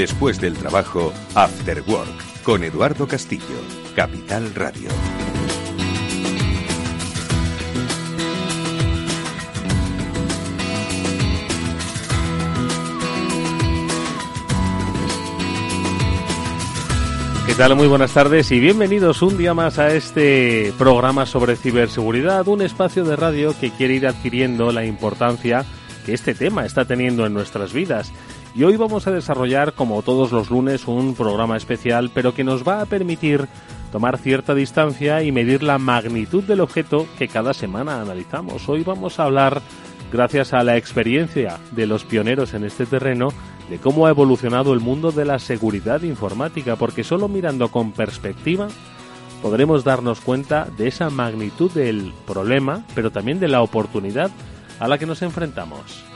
Después del trabajo, After Work, con Eduardo Castillo, Capital Radio. ¿Qué tal? Muy buenas tardes y bienvenidos un día más a este programa sobre ciberseguridad, un espacio de radio que quiere ir adquiriendo la importancia que este tema está teniendo en nuestras vidas. Y hoy vamos a desarrollar, como todos los lunes, un programa especial, pero que nos va a permitir tomar cierta distancia y medir la magnitud del objeto que cada semana analizamos. Hoy vamos a hablar, gracias a la experiencia de los pioneros en este terreno, de cómo ha evolucionado el mundo de la seguridad informática, porque solo mirando con perspectiva podremos darnos cuenta de esa magnitud del problema, pero también de la oportunidad a la que nos enfrentamos.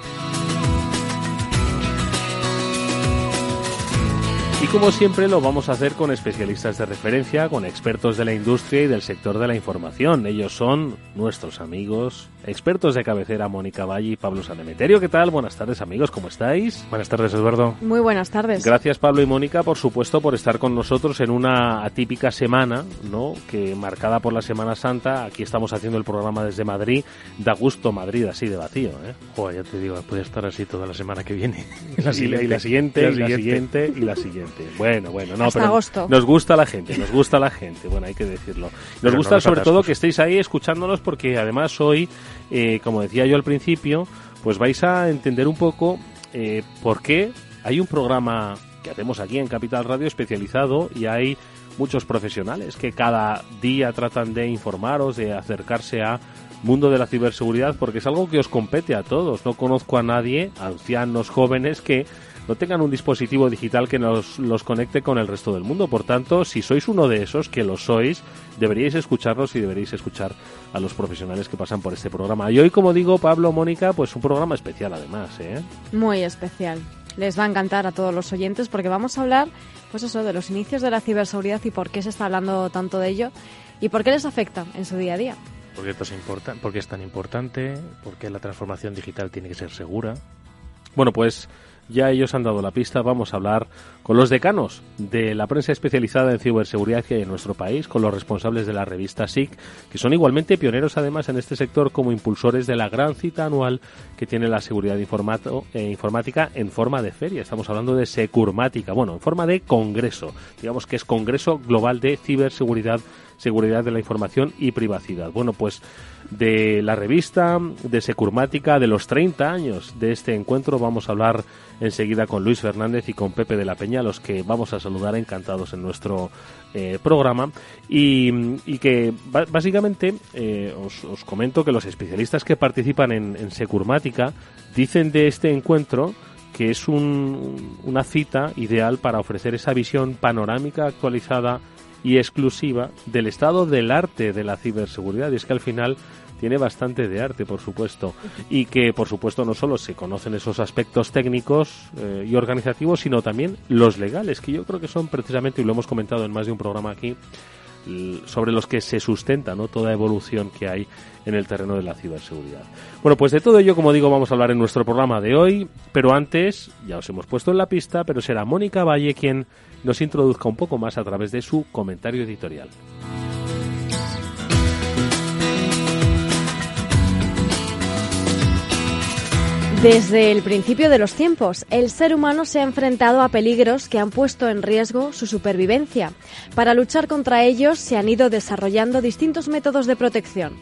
Y como siempre lo vamos a hacer con especialistas de referencia, con expertos de la industria y del sector de la información. Ellos son nuestros amigos, expertos de cabecera Mónica Valle y Pablo Sanemeterio. ¿Qué tal? Buenas tardes amigos, ¿cómo estáis? Buenas tardes Eduardo. Muy buenas tardes. Gracias Pablo y Mónica, por supuesto, por estar con nosotros en una atípica semana, ¿no? Que marcada por la Semana Santa, aquí estamos haciendo el programa desde Madrid. Da gusto Madrid así de vacío, ¿eh? Joder, ya te digo, puede estar así toda la semana que viene. y la siguiente, y la siguiente, y la siguiente, y la siguiente. Bueno, bueno, no, Hasta pero agosto. nos gusta la gente, nos gusta la gente, bueno, hay que decirlo. Nos Pero gusta no sobre todo que estéis ahí escuchándonos porque además hoy, eh, como decía yo al principio, pues vais a entender un poco eh, por qué hay un programa que hacemos aquí en Capital Radio especializado y hay muchos profesionales que cada día tratan de informaros, de acercarse a mundo de la ciberseguridad porque es algo que os compete a todos. No conozco a nadie, ancianos, jóvenes, que no tengan un dispositivo digital que nos los conecte con el resto del mundo. Por tanto, si sois uno de esos, que lo sois, deberíais escucharlos y deberíais escuchar a los profesionales que pasan por este programa. Y hoy, como digo, Pablo, Mónica, pues un programa especial además, ¿eh? Muy especial. Les va a encantar a todos los oyentes porque vamos a hablar, pues eso, de los inicios de la ciberseguridad y por qué se está hablando tanto de ello y por qué les afecta en su día a día. ¿Por qué, esto es importa- por qué es tan importante? ¿Por qué la transformación digital tiene que ser segura? Bueno, pues ya ellos han dado la pista. Vamos a hablar con los decanos de la prensa especializada en ciberseguridad que hay en nuestro país, con los responsables de la revista SIC, que son igualmente pioneros además en este sector como impulsores de la gran cita anual que tiene la seguridad eh, informática en forma de feria. Estamos hablando de Securmática, bueno, en forma de congreso. Digamos que es Congreso Global de Ciberseguridad, Seguridad de la Información y Privacidad. Bueno, pues de la revista, de Securmática, de los 30 años de este encuentro. Vamos a hablar enseguida con Luis Fernández y con Pepe de la Peña, los que vamos a saludar encantados en nuestro eh, programa. Y, que básicamente eh, os, os comento que los especialistas que participan en, en Securmática dicen de este encuentro que es un- una cita ideal para ofrecer esa visión panorámica actualizada y exclusiva del estado del arte de la ciberseguridad. Y es que al final tiene bastante de arte, por supuesto. Y que, por supuesto, no solo se conocen esos aspectos técnicos eh, y organizativos, sino también los legales, que yo creo que son precisamente, y lo hemos comentado en más de un programa aquí, sobre los que se sustenta ¿no? toda evolución que hay en el terreno de la ciberseguridad. Bueno, pues de todo ello, como digo, vamos a hablar en nuestro programa de hoy, pero antes, ya os hemos puesto en la pista, pero será Mónica Valle quien nos introduzca un poco más a través de su comentario editorial. Desde el principio de los tiempos, el ser humano se ha enfrentado a peligros que han puesto en riesgo su supervivencia. Para luchar contra ellos se han ido desarrollando distintos métodos de protección.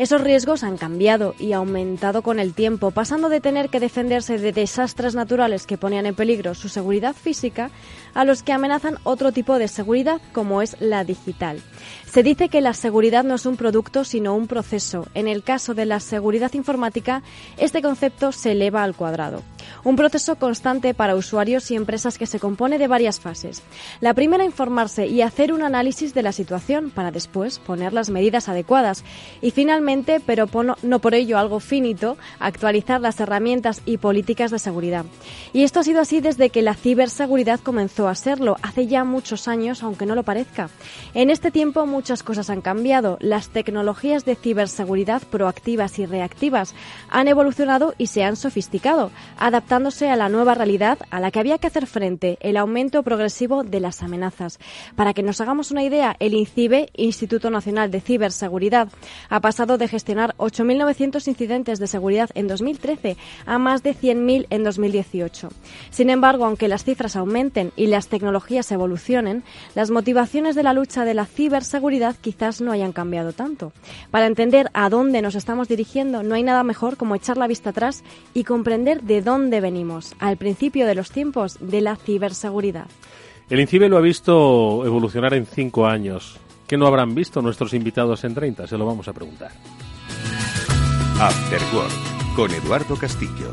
Esos riesgos han cambiado y aumentado con el tiempo, pasando de tener que defenderse de desastres naturales que ponían en peligro su seguridad física a los que amenazan otro tipo de seguridad, como es la digital. Se dice que la seguridad no es un producto, sino un proceso. En el caso de la seguridad informática, este concepto se eleva al cuadrado. Un proceso constante para usuarios y empresas que se compone de varias fases. La primera, informarse y hacer un análisis de la situación para después poner las medidas adecuadas. Y finalmente, pero no por ello algo finito, actualizar las herramientas y políticas de seguridad. Y esto ha sido así desde que la ciberseguridad comenzó a serlo, hace ya muchos años, aunque no lo parezca. En este tiempo muchas cosas han cambiado. Las tecnologías de ciberseguridad proactivas y reactivas han evolucionado y se han sofisticado, adaptándose a la nueva realidad a la que había que hacer frente, el aumento progresivo de las amenazas. Para que nos hagamos una idea, el INCIBE, Instituto Nacional de Ciberseguridad, ha pasado de gestionar 8.900 incidentes de seguridad en 2013 a más de 100.000 en 2018. Sin embargo, aunque las cifras aumenten y las tecnologías evolucionen, las motivaciones de la lucha de la ciberseguridad quizás no hayan cambiado tanto. Para entender a dónde nos estamos dirigiendo, no hay nada mejor como echar la vista atrás y comprender de dónde venimos, al principio de los tiempos de la ciberseguridad. El INCIBE lo ha visto evolucionar en cinco años. ¿Qué no habrán visto nuestros invitados en 30? Se lo vamos a preguntar. After con Eduardo Castillo.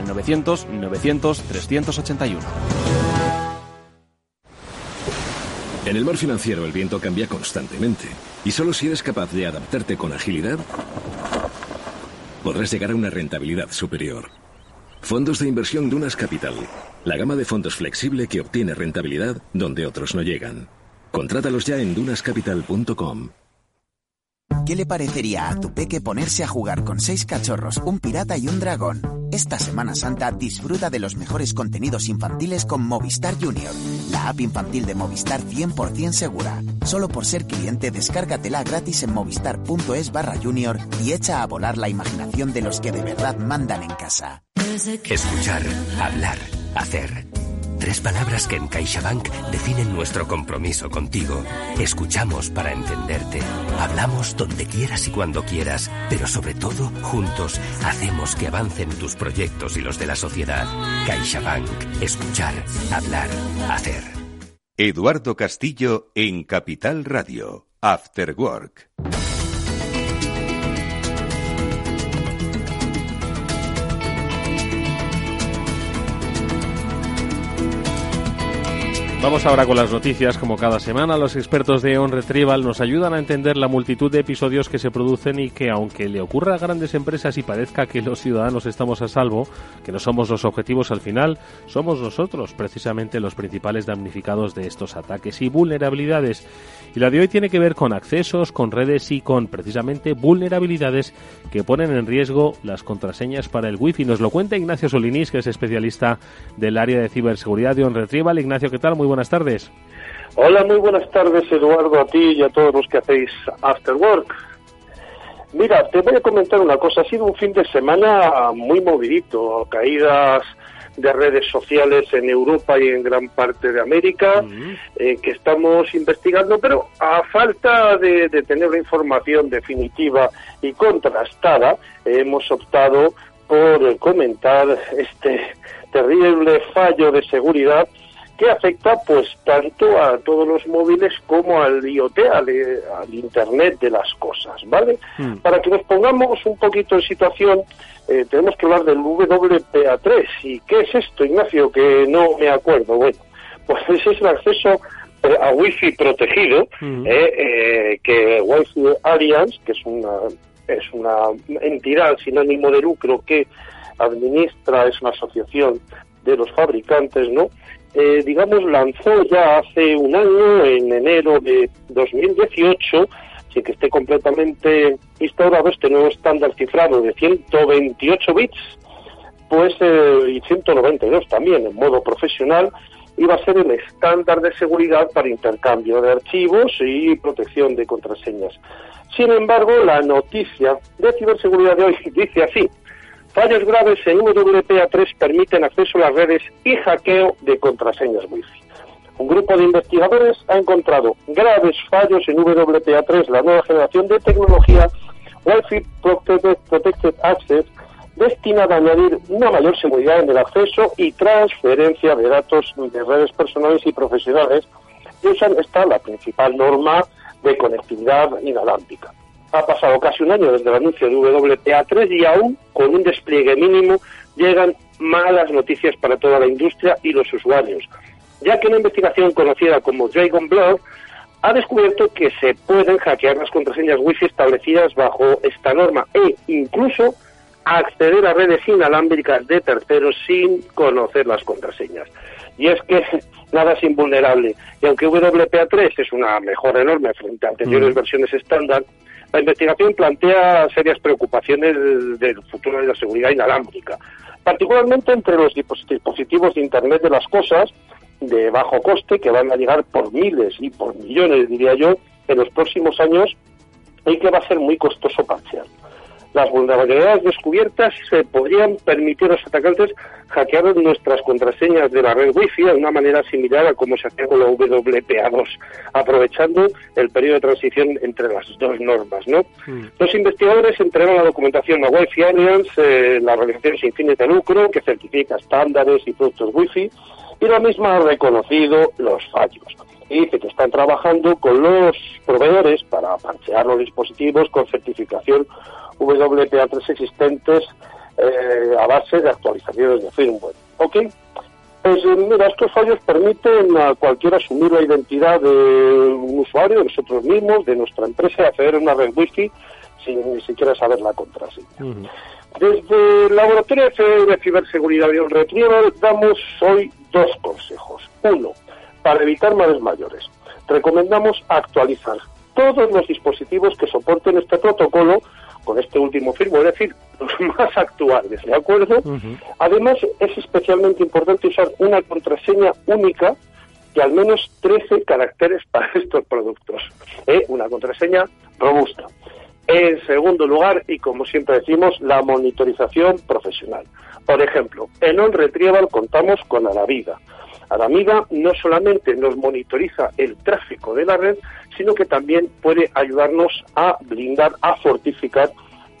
al 900 900 381. En el mar financiero el viento cambia constantemente y solo si eres capaz de adaptarte con agilidad podrás llegar a una rentabilidad superior. Fondos de inversión Dunas Capital, la gama de fondos flexible que obtiene rentabilidad donde otros no llegan. Contrátalos ya en dunascapital.com. ¿Qué le parecería a tu peque ponerse a jugar con seis cachorros, un pirata y un dragón? Esta Semana Santa disfruta de los mejores contenidos infantiles con Movistar Junior, la app infantil de Movistar 100% segura. Solo por ser cliente, descárgatela gratis en movistar.es barra junior y echa a volar la imaginación de los que de verdad mandan en casa. Escuchar, hablar, hacer. Tres palabras que en CaixaBank definen nuestro compromiso contigo. Escuchamos para entenderte. Hablamos donde quieras y cuando quieras, pero sobre todo, juntos, hacemos que avancen tus proyectos y los de la sociedad. CaixaBank. Escuchar, hablar, hacer. Eduardo Castillo en Capital Radio. After Work. Vamos ahora con las noticias. Como cada semana, los expertos de On Retrieval nos ayudan a entender la multitud de episodios que se producen y que, aunque le ocurra a grandes empresas y parezca que los ciudadanos estamos a salvo, que no somos los objetivos al final, somos nosotros precisamente los principales damnificados de estos ataques y vulnerabilidades. Y la de hoy tiene que ver con accesos, con redes y con precisamente vulnerabilidades que ponen en riesgo las contraseñas para el Wi-Fi. Nos lo cuenta Ignacio Solinís, que es especialista del área de ciberseguridad de On Retrieval. Ignacio, ¿qué tal? Muy buenas tardes. Hola, muy buenas tardes, Eduardo, a ti y a todos los que hacéis After Work. Mira, te voy a comentar una cosa. Ha sido un fin de semana muy movidito, caídas de redes sociales en Europa y en gran parte de América, eh, que estamos investigando, pero a falta de, de, tener la información definitiva y contrastada, hemos optado por comentar este terrible fallo de seguridad que afecta pues tanto a todos los móviles como al IoT, al, Internet de las cosas, ¿vale? Hmm. Para que nos pongamos un poquito en situación, eh, tenemos que hablar del WPA3. ¿Y qué es esto, Ignacio? Que no me acuerdo. Bueno, pues ese es el acceso eh, a Wi-Fi protegido, hmm. eh, que Wi-Fi Alliance, que es una, es una entidad sin ánimo de lucro que administra, es una asociación de los fabricantes, ¿no? Eh, digamos, lanzó ya hace un año, en enero de 2018, sin que esté completamente instaurado este nuevo estándar cifrado de 128 bits, pues eh, y 192 también en modo profesional, iba a ser el estándar de seguridad para intercambio de archivos y protección de contraseñas. Sin embargo, la noticia de ciberseguridad de hoy dice así, Fallos graves en WPA3 permiten acceso a las redes y hackeo de contraseñas Wi-Fi. Un grupo de investigadores ha encontrado graves fallos en WPA3, la nueva generación de tecnología Wi-Fi Protected, Access destinada a añadir una mayor seguridad en el acceso y transferencia de datos de redes personales y profesionales y usan esta la principal norma de conectividad inalámbrica. Ha pasado casi un año desde el anuncio de WPA3 y aún con un despliegue mínimo llegan malas noticias para toda la industria y los usuarios, ya que una investigación conocida como Dragon Blood ha descubierto que se pueden hackear las contraseñas Wi-Fi establecidas bajo esta norma e incluso acceder a redes inalámbricas de terceros sin conocer las contraseñas. Y es que nada es invulnerable. Y aunque WPA3 es una mejora enorme frente a anteriores versiones estándar, la investigación plantea serias preocupaciones del futuro de la seguridad inalámbrica, particularmente entre los dispositivos de Internet de las Cosas de bajo coste que van a llegar por miles y por millones, diría yo, en los próximos años y que va a ser muy costoso parchear. Las vulnerabilidades descubiertas se podrían permitir a los atacantes hackear nuestras contraseñas de la red Wi-Fi de una manera similar a como se hacía con la WPA2, aprovechando el periodo de transición entre las dos normas. ¿no? Los investigadores entregan la documentación a Wi-Fi Alliance, eh, la organización sin fines de lucro que certifica estándares y productos Wi-Fi, y la misma ha reconocido los fallos y dice que están trabajando con los proveedores para parchear los dispositivos con certificación WPA3 existentes eh, a base de actualizaciones de firmware. ¿Ok? Pues eh, mira, estos fallos permiten a cualquiera asumir la identidad de un usuario, de nosotros mismos, de nuestra empresa, y acceder a una red Wi-Fi sin ni siquiera saber la contraseña. Desde el Laboratorio de Ciberseguridad y Retrieval damos hoy dos consejos. Uno, para evitar males mayores, recomendamos actualizar todos los dispositivos que soporten este protocolo con este último firmware, es decir, los más actuales, ¿de acuerdo? Además, es especialmente importante usar una contraseña única de al menos 13 caracteres para estos productos. ¿eh? Una contraseña robusta. En segundo lugar, y como siempre decimos, la monitorización profesional. Por ejemplo, en On Retrieval contamos con Alameda. Alameda no solamente nos monitoriza el tráfico de la red, sino que también puede ayudarnos a blindar, a fortificar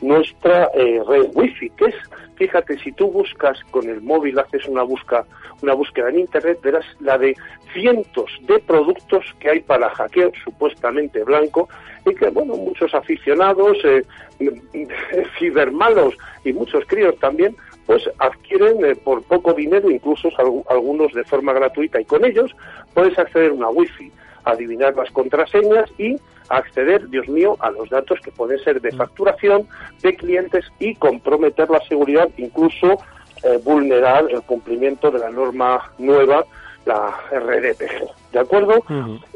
nuestra eh, red wifi, que es, fíjate, si tú buscas con el móvil, haces una busca, una búsqueda en internet, verás la de cientos de productos que hay para hackeo supuestamente blanco y que, bueno, muchos aficionados, eh, cibermalos y muchos críos también, pues adquieren eh, por poco dinero, incluso algunos de forma gratuita, y con ellos puedes acceder a una wifi, adivinar las contraseñas y acceder, Dios mío, a los datos que pueden ser de facturación de clientes y comprometer la seguridad, incluso eh, vulnerar el cumplimiento de la norma nueva, la RDPG. ¿De acuerdo?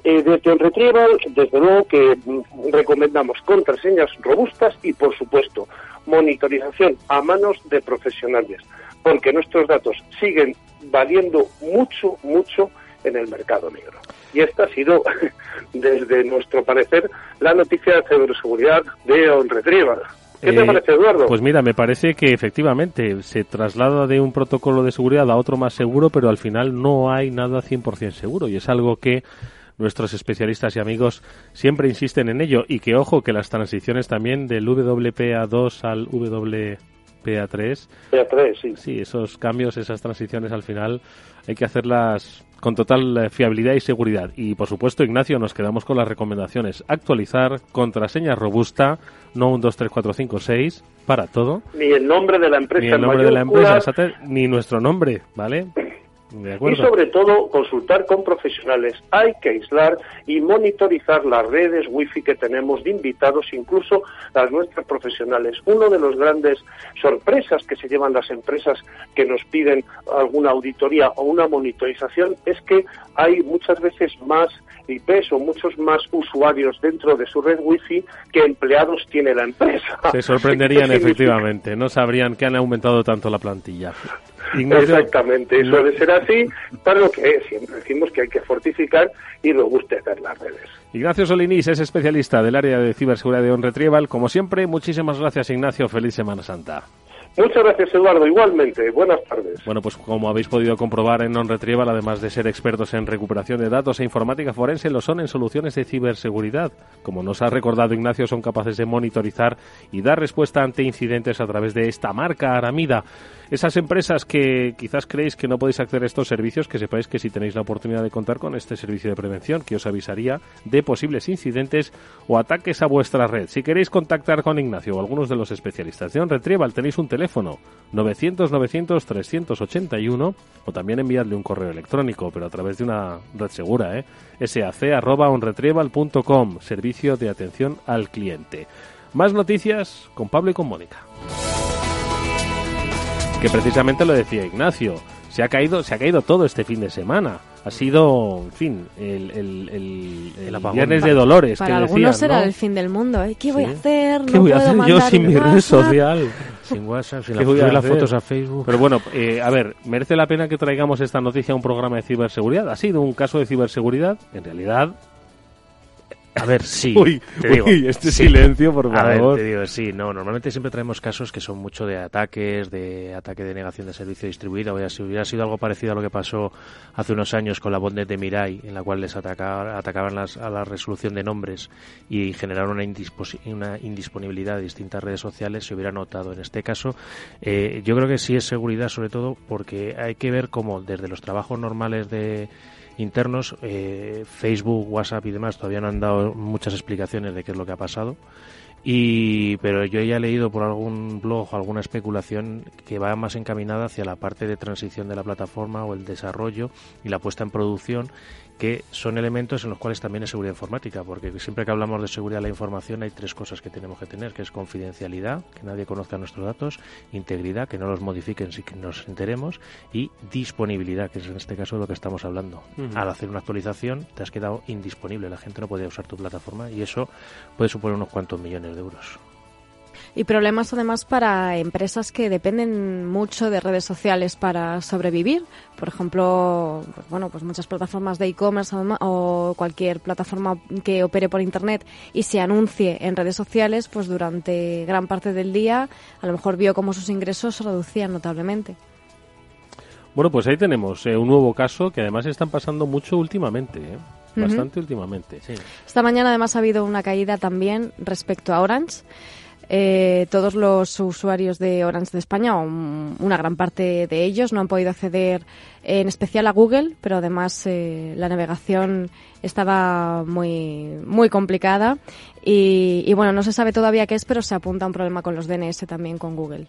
Eh, desde el Retrieval, desde luego que mm, recomendamos contraseñas robustas y, por supuesto, monitorización a manos de profesionales, porque nuestros datos siguen valiendo mucho, mucho en el mercado negro. Y esta ha sido, desde nuestro parecer, la noticia de ciberseguridad de On Retrieval. ¿Qué te Eh, parece, Eduardo? Pues mira, me parece que efectivamente se traslada de un protocolo de seguridad a otro más seguro, pero al final no hay nada 100% seguro y es algo que nuestros especialistas y amigos siempre insisten en ello y que ojo que las transiciones también del WPA2 al WPA3 PA3, sí. Sí, esos cambios, esas transiciones al final hay que hacerlas con total eh, fiabilidad y seguridad. Y por supuesto, Ignacio, nos quedamos con las recomendaciones. Actualizar, contraseña robusta, no un 2, 3, 4, 5, 6, para todo. Ni el nombre de la empresa Ni el en nombre de la empresa, ni nuestro nombre, ¿vale? Y sobre todo consultar con profesionales. Hay que aislar y monitorizar las redes wifi que tenemos de invitados, incluso las nuestras profesionales. Uno de los grandes sorpresas que se llevan las empresas que nos piden alguna auditoría o una monitorización es que hay muchas veces más IPs o muchos más usuarios dentro de su red wifi que empleados tiene la empresa. Se sorprenderían efectivamente, no sabrían que han aumentado tanto la plantilla. Ignacio, Exactamente, suele ser así, para lo que siempre decimos que hay que fortificar y robustecer las redes. Ignacio Solinís es especialista del área de ciberseguridad de On Retrieval. Como siempre, muchísimas gracias Ignacio, feliz Semana Santa. Muchas gracias, Eduardo. Igualmente. Buenas tardes. Bueno, pues como habéis podido comprobar en Non Retrieval, además de ser expertos en recuperación de datos e informática forense, lo son en soluciones de ciberseguridad. Como nos ha recordado Ignacio, son capaces de monitorizar y dar respuesta ante incidentes a través de esta marca Aramida. Esas empresas que quizás creéis que no podéis acceder a estos servicios, que sepáis que si tenéis la oportunidad de contar con este servicio de prevención, que os avisaría de posibles incidentes o ataques a vuestra red. Si queréis contactar con Ignacio o algunos de los especialistas de On Retrieval, tenéis un teléfono 900-900-381 o también enviadle un correo electrónico, pero a través de una red segura, ¿eh? sac.onretrieval.com, servicio de atención al cliente. Más noticias con Pablo y con Mónica que precisamente lo decía Ignacio. Se ha caído, se ha caído todo este fin de semana. Ha sido, en fin, el, el, el, viernes de Dolores. Para algunos será el fin del mundo. ¿eh? ¿Qué voy a hacer? ¿Qué voy a hacer yo sin mi red social? sin WhatsApp, sin la, las fotos a Facebook. Pero bueno, eh, a ver, ¿merece la pena que traigamos esta noticia a un programa de ciberseguridad? Ha sido un caso de ciberseguridad, en realidad a ver, sí. Uy, te digo, este silencio, por favor. A ver, te digo, sí, no, normalmente siempre traemos casos que son mucho de ataques, de ataque de negación de servicio distribuido. si hubiera sido algo parecido a lo que pasó hace unos años con la bondnet de Mirai, en la cual les atacaban las, a la resolución de nombres y generaron una, una, indisponibilidad de distintas redes sociales, se hubiera notado. En este caso, eh, yo creo que sí es seguridad, sobre todo porque hay que ver cómo desde los trabajos normales de internos. Eh, Facebook, WhatsApp y demás todavía no han dado muchas explicaciones de qué es lo que ha pasado. Y, pero yo ya he leído por algún blog o alguna especulación que va más encaminada hacia la parte de transición de la plataforma o el desarrollo y la puesta en producción que son elementos en los cuales también es seguridad informática, porque siempre que hablamos de seguridad de la información hay tres cosas que tenemos que tener, que es confidencialidad, que nadie conozca nuestros datos, integridad, que no los modifiquen si nos enteremos, y disponibilidad, que es en este caso de lo que estamos hablando. Al hacer una actualización te has quedado indisponible, la gente no puede usar tu plataforma y eso puede suponer unos cuantos millones de euros. Y problemas además para empresas que dependen mucho de redes sociales para sobrevivir. Por ejemplo, pues bueno, pues muchas plataformas de e-commerce o cualquier plataforma que opere por internet y se anuncie en redes sociales, pues durante gran parte del día a lo mejor vio cómo sus ingresos se reducían notablemente. Bueno, pues ahí tenemos eh, un nuevo caso que además están pasando mucho últimamente. ¿eh? Bastante últimamente. Esta mañana además ha habido una caída también respecto a Orange. Eh, todos los usuarios de Orange de España, o una gran parte de ellos, no han podido acceder en especial a Google, pero además eh, la navegación estaba muy, muy complicada y, y, bueno, no se sabe todavía qué es, pero se apunta a un problema con los DNS también con Google.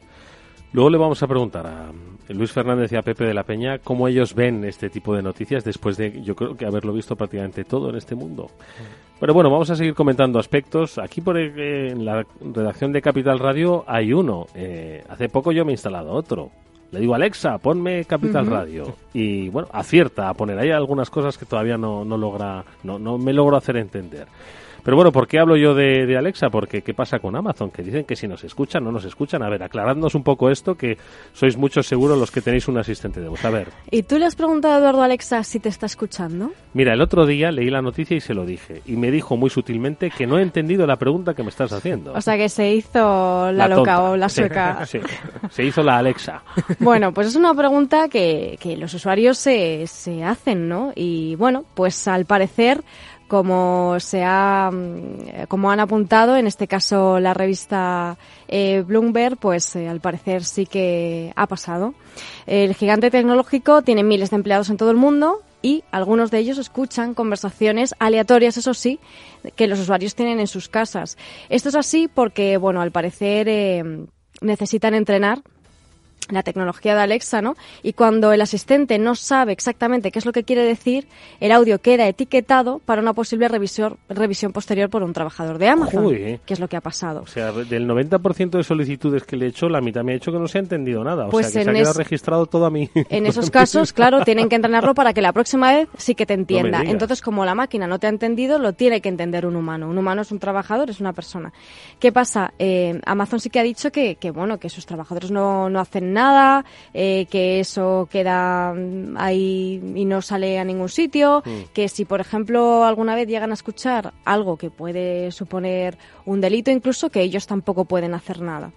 Luego le vamos a preguntar a Luis Fernández y a Pepe de la Peña cómo ellos ven este tipo de noticias después de, yo creo que haberlo visto prácticamente todo en este mundo. Pero bueno, vamos a seguir comentando aspectos. Aquí por eh, en la redacción de Capital Radio hay uno. Eh, hace poco yo me he instalado otro. Le digo, Alexa, ponme Capital Radio. Y bueno, acierta a poner ahí algunas cosas que todavía no, no logra, no, no me logro hacer entender. Pero bueno, ¿por qué hablo yo de, Alexa? Porque ¿qué pasa con Amazon? Que dicen que si nos escuchan, no nos escuchan. A ver, aclarándonos un poco esto, que sois muchos seguros los que tenéis un asistente de voz. A ver. ¿Y tú le has preguntado a Eduardo Alexa si te está escuchando? Mira, el otro día leí la noticia y se lo dije. Y me dijo muy sutilmente que no he entendido la pregunta que me estás haciendo. O sea, que se hizo la, loca o la sueca. Sí, se hizo la Alexa. Bueno, pues es una pregunta que, que los usuarios se, se hacen, ¿no? Y bueno, pues al parecer como se ha, mm, como han apuntado, en este caso la revista eh, Bloomberg, pues eh, al parecer sí que ha pasado. El gigante tecnológico tiene miles de empleados en todo el mundo y algunos de ellos escuchan conversaciones aleatorias, eso sí, que los usuarios tienen en sus casas. Esto es así porque, bueno, al parecer eh, necesitan entrenar la tecnología de Alexa, ¿no? Y cuando el asistente no sabe exactamente qué es lo que quiere decir, el audio queda etiquetado para una posible revisión, revisión posterior por un trabajador de Amazon, que es lo que ha pasado. O sea, del 90% de solicitudes que le he hecho, la mitad me ha dicho que no se ha entendido nada. O pues sea, que se ha quedado registrado todo a mí. En esos casos, claro, tienen que entrenarlo para que la próxima vez sí que te entienda. Entonces, como la máquina no te ha entendido, lo tiene que entender un humano. Un humano es un trabajador, es una persona. ¿Qué pasa? Eh, Amazon sí que ha dicho que, que, bueno, que sus trabajadores no, no hacen nada, eh, que eso queda ahí y no sale a ningún sitio, mm. que si por ejemplo alguna vez llegan a escuchar algo que puede suponer un delito incluso, que ellos tampoco pueden hacer nada.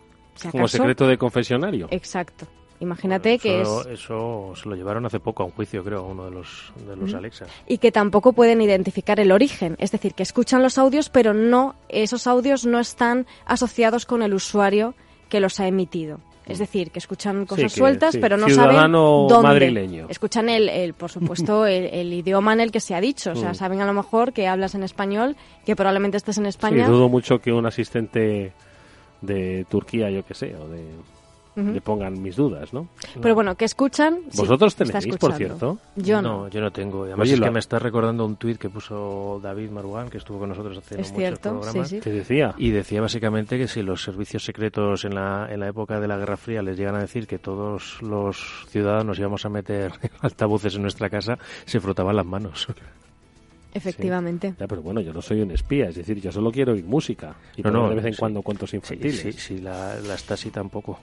Como secreto de confesionario. Exacto. Imagínate que eso, es... Eso se lo llevaron hace poco a un juicio, creo, uno de los, de los Alexa. Y que tampoco pueden identificar el origen. Es decir, que escuchan los audios, pero no esos audios no están asociados con el usuario que los ha emitido. Es decir, que escuchan cosas sueltas, pero no saben dónde. Madrileño. Escuchan el, el por supuesto, el, idioma en el que se ha dicho. O sea, mm. saben a lo mejor que hablas en español, que probablemente estés en España. Sí, dudo mucho que un asistente de Turquía, yo que sé, o de le pongan mis dudas, ¿no? Pero bueno, que escuchan. ¿Vosotros tenéis, por cierto? Yo no. yo no tengo. Además es que me está recordando un tuit que puso David Marugán, que estuvo con nosotros hace es muchos cierto, programas. Sí, ¿Qué decía? Y decía básicamente que si los servicios secretos en la, en la época de la Guerra Fría les llegan a decir que todos los ciudadanos íbamos a meter altavoces en nuestra casa, se frotaban las manos. Efectivamente. Ya, pero bueno, yo no soy un espía, es decir, yo solo quiero oír música y no, no, de vez en cuando cuentos infantiles. Sí, sí, la, la Stasi tampoco.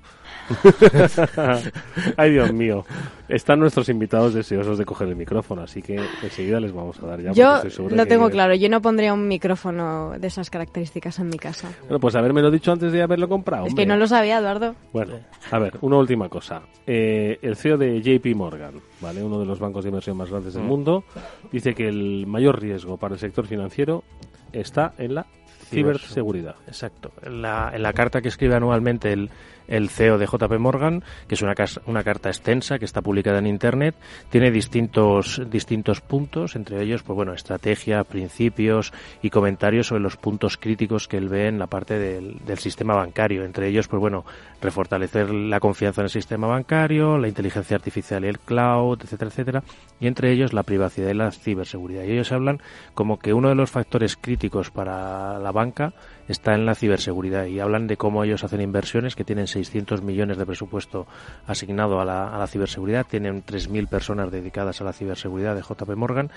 Ay, Dios mío. Están nuestros invitados deseosos de coger el micrófono, así que enseguida les vamos a dar ya. Yo lo tengo claro, yo no pondría un micrófono de esas características en mi casa. Bueno, pues lo dicho antes de haberlo comprado. Es que no lo sabía, Eduardo. Bueno, a ver, una última cosa. Eh, el CEO de JP Morgan, ¿vale? uno de los bancos de inversión más grandes del mm. mundo, dice que el mayor riesgo para el sector financiero está en la ciberseguridad. Exacto. En la, en la carta que escribe anualmente el, el CEO de JP Morgan, que es una, una carta extensa que está publicada en Internet. Tiene distintos, distintos puntos, entre ellos, pues bueno, estrategia, principios y comentarios sobre los puntos críticos que él ve en la parte del, del sistema bancario. Entre ellos, pues bueno, refortalecer la confianza en el sistema bancario, la inteligencia artificial y el cloud, etcétera, etcétera. Y entre ellos la privacidad y la ciberseguridad. Y ellos hablan como que uno de los factores críticos para la banca está en la ciberseguridad y hablan de cómo ellos hacen inversiones que tienen 600 millones de presupuesto asignado a la, a la ciberseguridad, tienen 3.000 personas dedicadas a la ciberseguridad de JP Morgan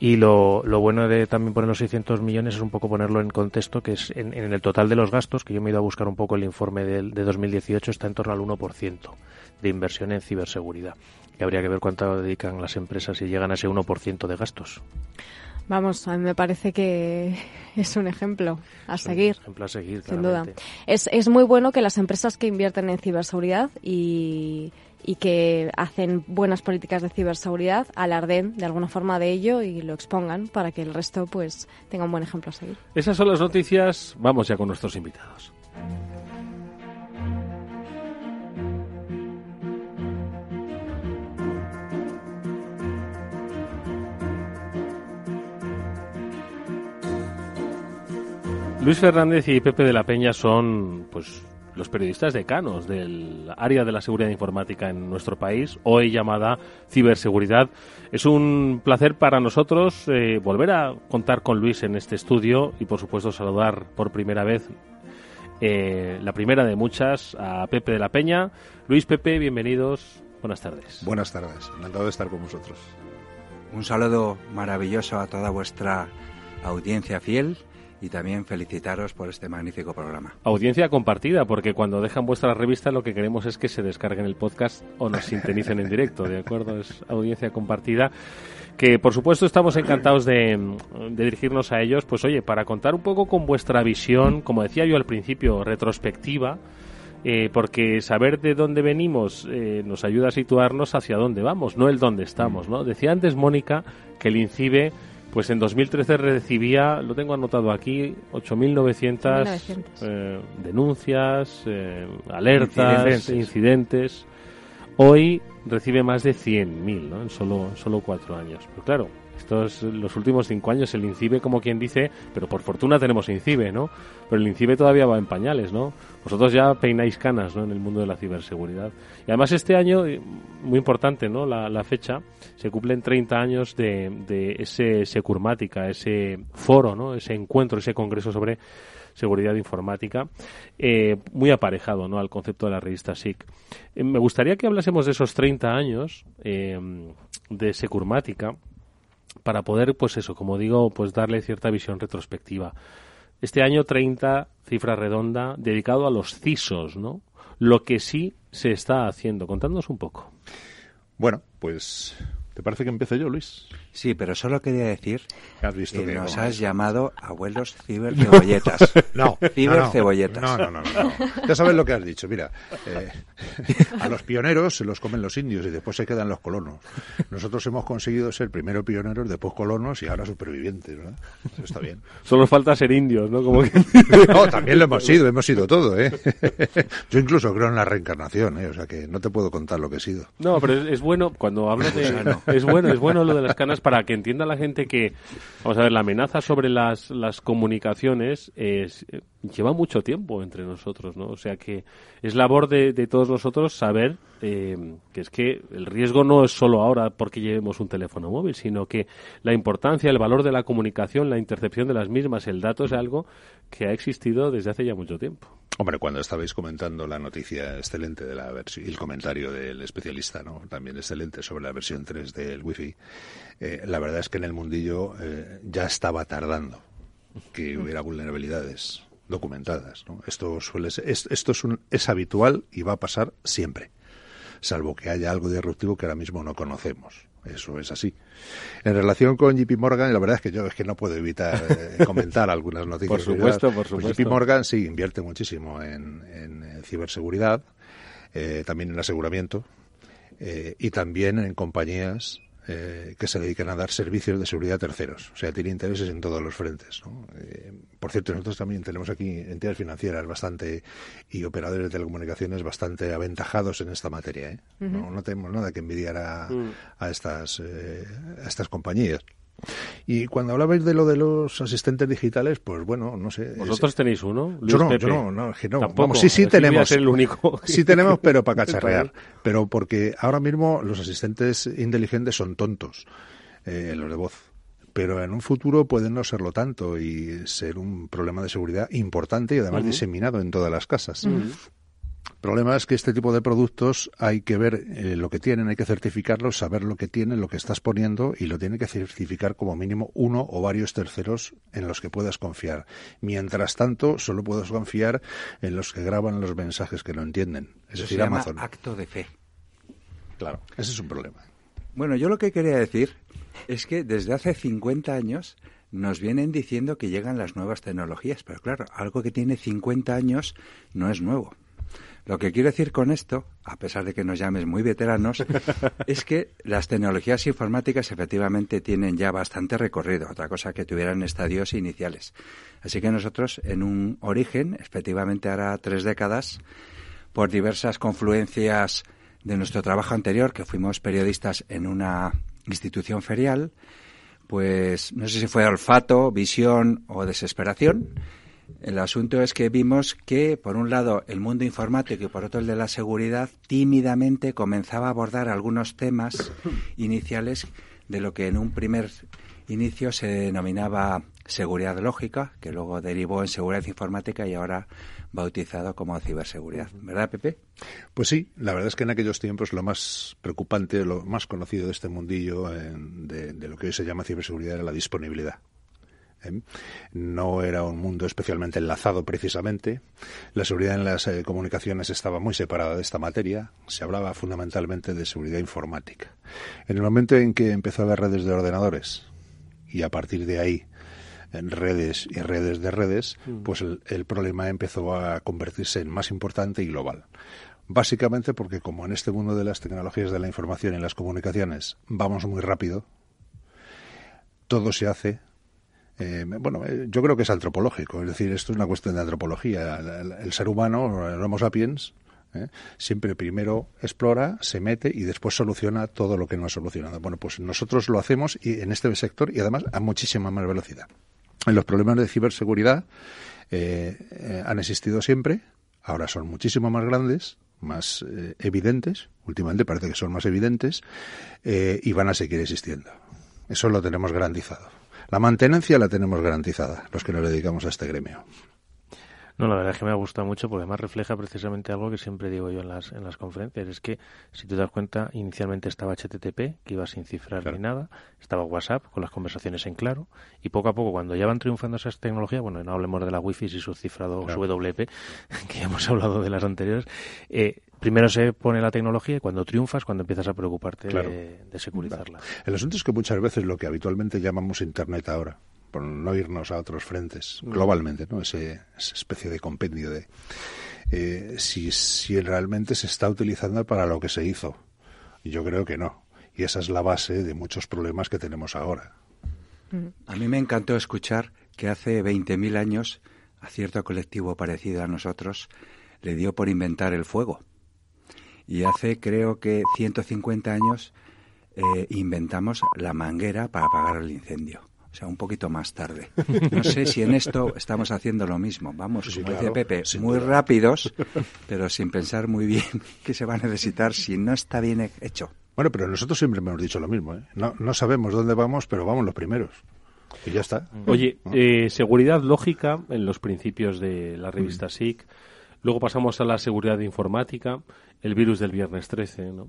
y lo, lo bueno de también poner los 600 millones es un poco ponerlo en contexto que es en, el total de los gastos, que yo me he ido a buscar un poco el informe de, de 2018, está en torno al 1% de inversión en ciberseguridad. Que habría que ver cuánto dedican las empresas y llegan a ese 1% de gastos. Vamos, a mí me parece que es un ejemplo a seguir. ejemplo a seguir, sin duda. Es, es muy bueno que las empresas que invierten en ciberseguridad y, y que hacen buenas políticas de ciberseguridad alarden de alguna forma de ello y lo expongan para que el resto pues tenga un buen ejemplo a seguir. Esas son las noticias. Vamos ya con nuestros invitados. Luis Fernández y Pepe de la Peña son pues los periodistas decanos del área de la seguridad informática en nuestro país, hoy llamada ciberseguridad. Es un placer para nosotros eh, volver a contar con Luis en este estudio y, por supuesto, saludar por primera vez, eh, la primera de muchas, a Pepe de la Peña. Luis, Pepe, bienvenidos. Buenas tardes. Buenas tardes. Encantado de estar con vosotros. Un saludo maravilloso a toda vuestra audiencia fiel y también felicitaros por este magnífico programa. Audiencia compartida, porque cuando dejan vuestra revista lo que queremos es que se descarguen el podcast o nos sintonicen en directo, ¿de acuerdo? Es audiencia compartida que por supuesto estamos encantados de, dirigirnos a ellos, pues oye, para contar un poco con vuestra visión, como decía yo al principio, retrospectiva, eh, porque saber de dónde venimos eh, nos ayuda a situarnos hacia dónde vamos, no el dónde estamos, ¿no? Decía antes Mónica que el INCIBE pues en 2013 recibía, lo tengo anotado aquí, 8.900 eh, denuncias, eh, alertas, incidentes. Hoy recibe más de 100.000 ¿no? en solo, solo cuatro años. Pero claro, estos los últimos cinco años el INCIBE, como quien dice, pero por fortuna tenemos INCIBE, ¿no? Pero el INCIBE todavía va en pañales, ¿no? Vosotros ya peináis canas, ¿no? En el mundo de la ciberseguridad. Y además este año, eh, muy importante, ¿no? La, fecha, se cumplen 30 años de, de ese Securmática, ese foro, ¿no? Ese encuentro, ese congreso sobre seguridad informática, eh, muy aparejado ¿no? al concepto de la revista SIC. Eh, me gustaría que hablásemos de esos 30 años de Securmática, para poder, pues eso, como digo, pues darle cierta visión retrospectiva. Este año 30, cifra redonda, dedicado a los CISOs, ¿no? Lo que sí se está haciendo. Contándonos un poco. Bueno, pues, ¿te parece que empiece yo, Luis? Sí, pero solo quería decir ¿Has visto que que nos has llamado abuelos cibercebolletas. No, cibercebolletas. No, no, no, no, no. Ya sabes lo que has dicho. Mira, eh, a los pioneros se los comen los indios y después se quedan los colonos. Nosotros hemos conseguido ser primero pioneros, después colonos y ahora supervivientes, ¿verdad? Eso está bien. Solo falta ser indios, ¿no? Como que... No, también lo hemos sido, hemos sido todo, ¿eh? Yo incluso creo en la reencarnación, ¿eh? O sea que no te puedo contar lo que he sido. No, pero es, es bueno cuando hablo de Gusano. es bueno es bueno lo de las canas para que entienda la gente que vamos a ver la amenaza sobre las las comunicaciones es lleva mucho tiempo entre nosotros, ¿no? O sea que es labor de, de todos nosotros saber eh, que es que el riesgo no es solo ahora porque llevemos un teléfono móvil, sino que la importancia, el valor de la comunicación, la intercepción de las mismas, el dato es algo que ha existido desde hace ya mucho tiempo. Hombre, cuando estabais comentando la noticia excelente de la versión el comentario del especialista, ¿no? También excelente sobre la versión 3 del Wi-Fi, eh, la verdad es que en el mundillo eh, ya estaba tardando que hubiera vulnerabilidades documentadas. ¿no? Esto suele ser- es, esto es, un, es habitual y va a pasar siempre, salvo que haya algo disruptivo que ahora mismo no conocemos. Eso es así. En relación con JP Morgan, la verdad es que yo es que no puedo evitar eh, comentar algunas noticias. Por supuesto, por Pues supuesto. JP Morgan sí invierte muchísimo en, en, ciberseguridad, eh, también en aseguramiento eh, y también en compañías eh, que se dedican a dar servicios de seguridad a terceros. O sea, tiene intereses en todos los frentes. ¿no? Eh, por cierto, nosotros también tenemos aquí entidades financieras bastante y operadores de telecomunicaciones bastante aventajados en esta materia. ¿eh? no, tenemos nada que envidiar a, Mm. a estas, eh, a estas compañías. Y cuando hablabais de lo de los asistentes digitales, pues bueno, no sé. ¿Vosotros es- tenéis uno? Luis Yo no, Pepe? yo no, no, es que no. Tampoco. Vamos, sí, sí tenemos. ser el único. Sí tenemos, pero para cacharrear. Pero porque ahora mismo los asistentes inteligentes son tontos, eh, los de voz. Pero en un futuro pueden no serlo tanto y ser un problema de seguridad importante y además diseminado en todas las casas. El problema es que este tipo de productos hay que ver eh, lo que tienen, hay que certificarlos, saber lo que tienen, lo que estás poniendo y lo tiene que certificar como mínimo uno o varios terceros en los que puedas confiar. Mientras tanto, solo puedes confiar en los que graban los mensajes que no entienden. Es Eso decir, se llama Amazon. acto de fe. Claro, ese es un problema. Bueno, yo lo que quería decir es que desde hace 50 años nos vienen diciendo que llegan las nuevas tecnologías, pero claro, algo que tiene 50 años no es nuevo. Lo que quiero decir con esto, a pesar de que nos llames muy veteranos, es que las tecnologías informáticas efectivamente tienen ya bastante recorrido, otra cosa que tuvieran estadios iniciales. Así que nosotros, en un origen, efectivamente hará tres décadas, por diversas confluencias de nuestro trabajo anterior, que fuimos periodistas en una institución ferial, pues no sé si fue olfato, visión o desesperación. El asunto es que vimos que, por un lado, el mundo informático y por otro el de la seguridad tímidamente comenzaba a abordar algunos temas iniciales de lo que en un primer inicio se denominaba seguridad lógica, que luego derivó en seguridad informática y ahora bautizado como ciberseguridad. ¿Verdad, Pepe? Pues sí, la verdad es que en aquellos tiempos lo más preocupante, lo más conocido de este mundillo, eh, de, de lo que hoy se llama ciberseguridad, era la disponibilidad. ¿Eh? No era un mundo especialmente enlazado precisamente. La seguridad en las eh, comunicaciones estaba muy separada de esta materia. Se hablaba fundamentalmente de seguridad informática. En el momento en que empezó a haber redes de ordenadores y a partir de ahí en redes y redes de redes, Mm. pues el, el problema empezó a convertirse en más importante y global. Básicamente porque como en este mundo de las tecnologías de la información y las comunicaciones vamos muy rápido, todo se hace eh, bueno, eh, yo creo que es antropológico, es decir, esto es una cuestión de antropología. El, ser humano, el Homo sapiens, ¿eh? siempre primero explora, se mete y después soluciona todo lo que no ha solucionado. Bueno, pues nosotros lo hacemos y en este sector y además a muchísima más velocidad. Los problemas de ciberseguridad eh, eh, han existido siempre, ahora son muchísimo más grandes, más evidentes, últimamente parece que son más evidentes, y van a seguir existiendo. Eso lo tenemos garantizado. La mantenencia la tenemos garantizada, los que nos dedicamos a este gremio. No, la verdad es que me ha gustado mucho porque además refleja precisamente algo que siempre digo yo en las, en las conferencias. Es que, si te das cuenta, inicialmente estaba HTTP, que iba sin cifrar ni nada, estaba WhatsApp con las conversaciones en claro, y poco a poco, cuando ya van triunfando esas tecnologías, bueno, no hablemos de la Wi-Fi y su cifrado, su WP, que ya hemos hablado de las anteriores, eh, primero se pone la tecnología y cuando triunfas, cuando empiezas a preocuparte de, de, securizarla. El asunto es que muchas veces lo que habitualmente llamamos Internet ahora, por no irnos a otros frentes, mm. globalmente, ¿no? Ese, esa especie de compendio de eh, si, si realmente se está utilizando para lo que se hizo. Yo creo que no. Y esa es la base de muchos problemas que tenemos ahora. Mm. A mí me encantó escuchar que hace 20.000 años a cierto colectivo parecido a nosotros le dio por inventar el fuego. Y hace creo que 150 años eh, inventamos la manguera para apagar el incendio o sea, un poquito más tarde. No sé si en esto estamos haciendo lo mismo. Vamos, como dice Pepe, muy rápidos, pero sin pensar muy bien qué se va a necesitar si no está bien hecho. Bueno, pero nosotros siempre hemos dicho lo mismo. ¿eh? No, no sabemos dónde vamos, pero vamos los primeros. Y ya está. Oye, eh, seguridad lógica en los principios de la revista SIC. Luego pasamos a la seguridad informática, el virus del viernes 13, ¿no?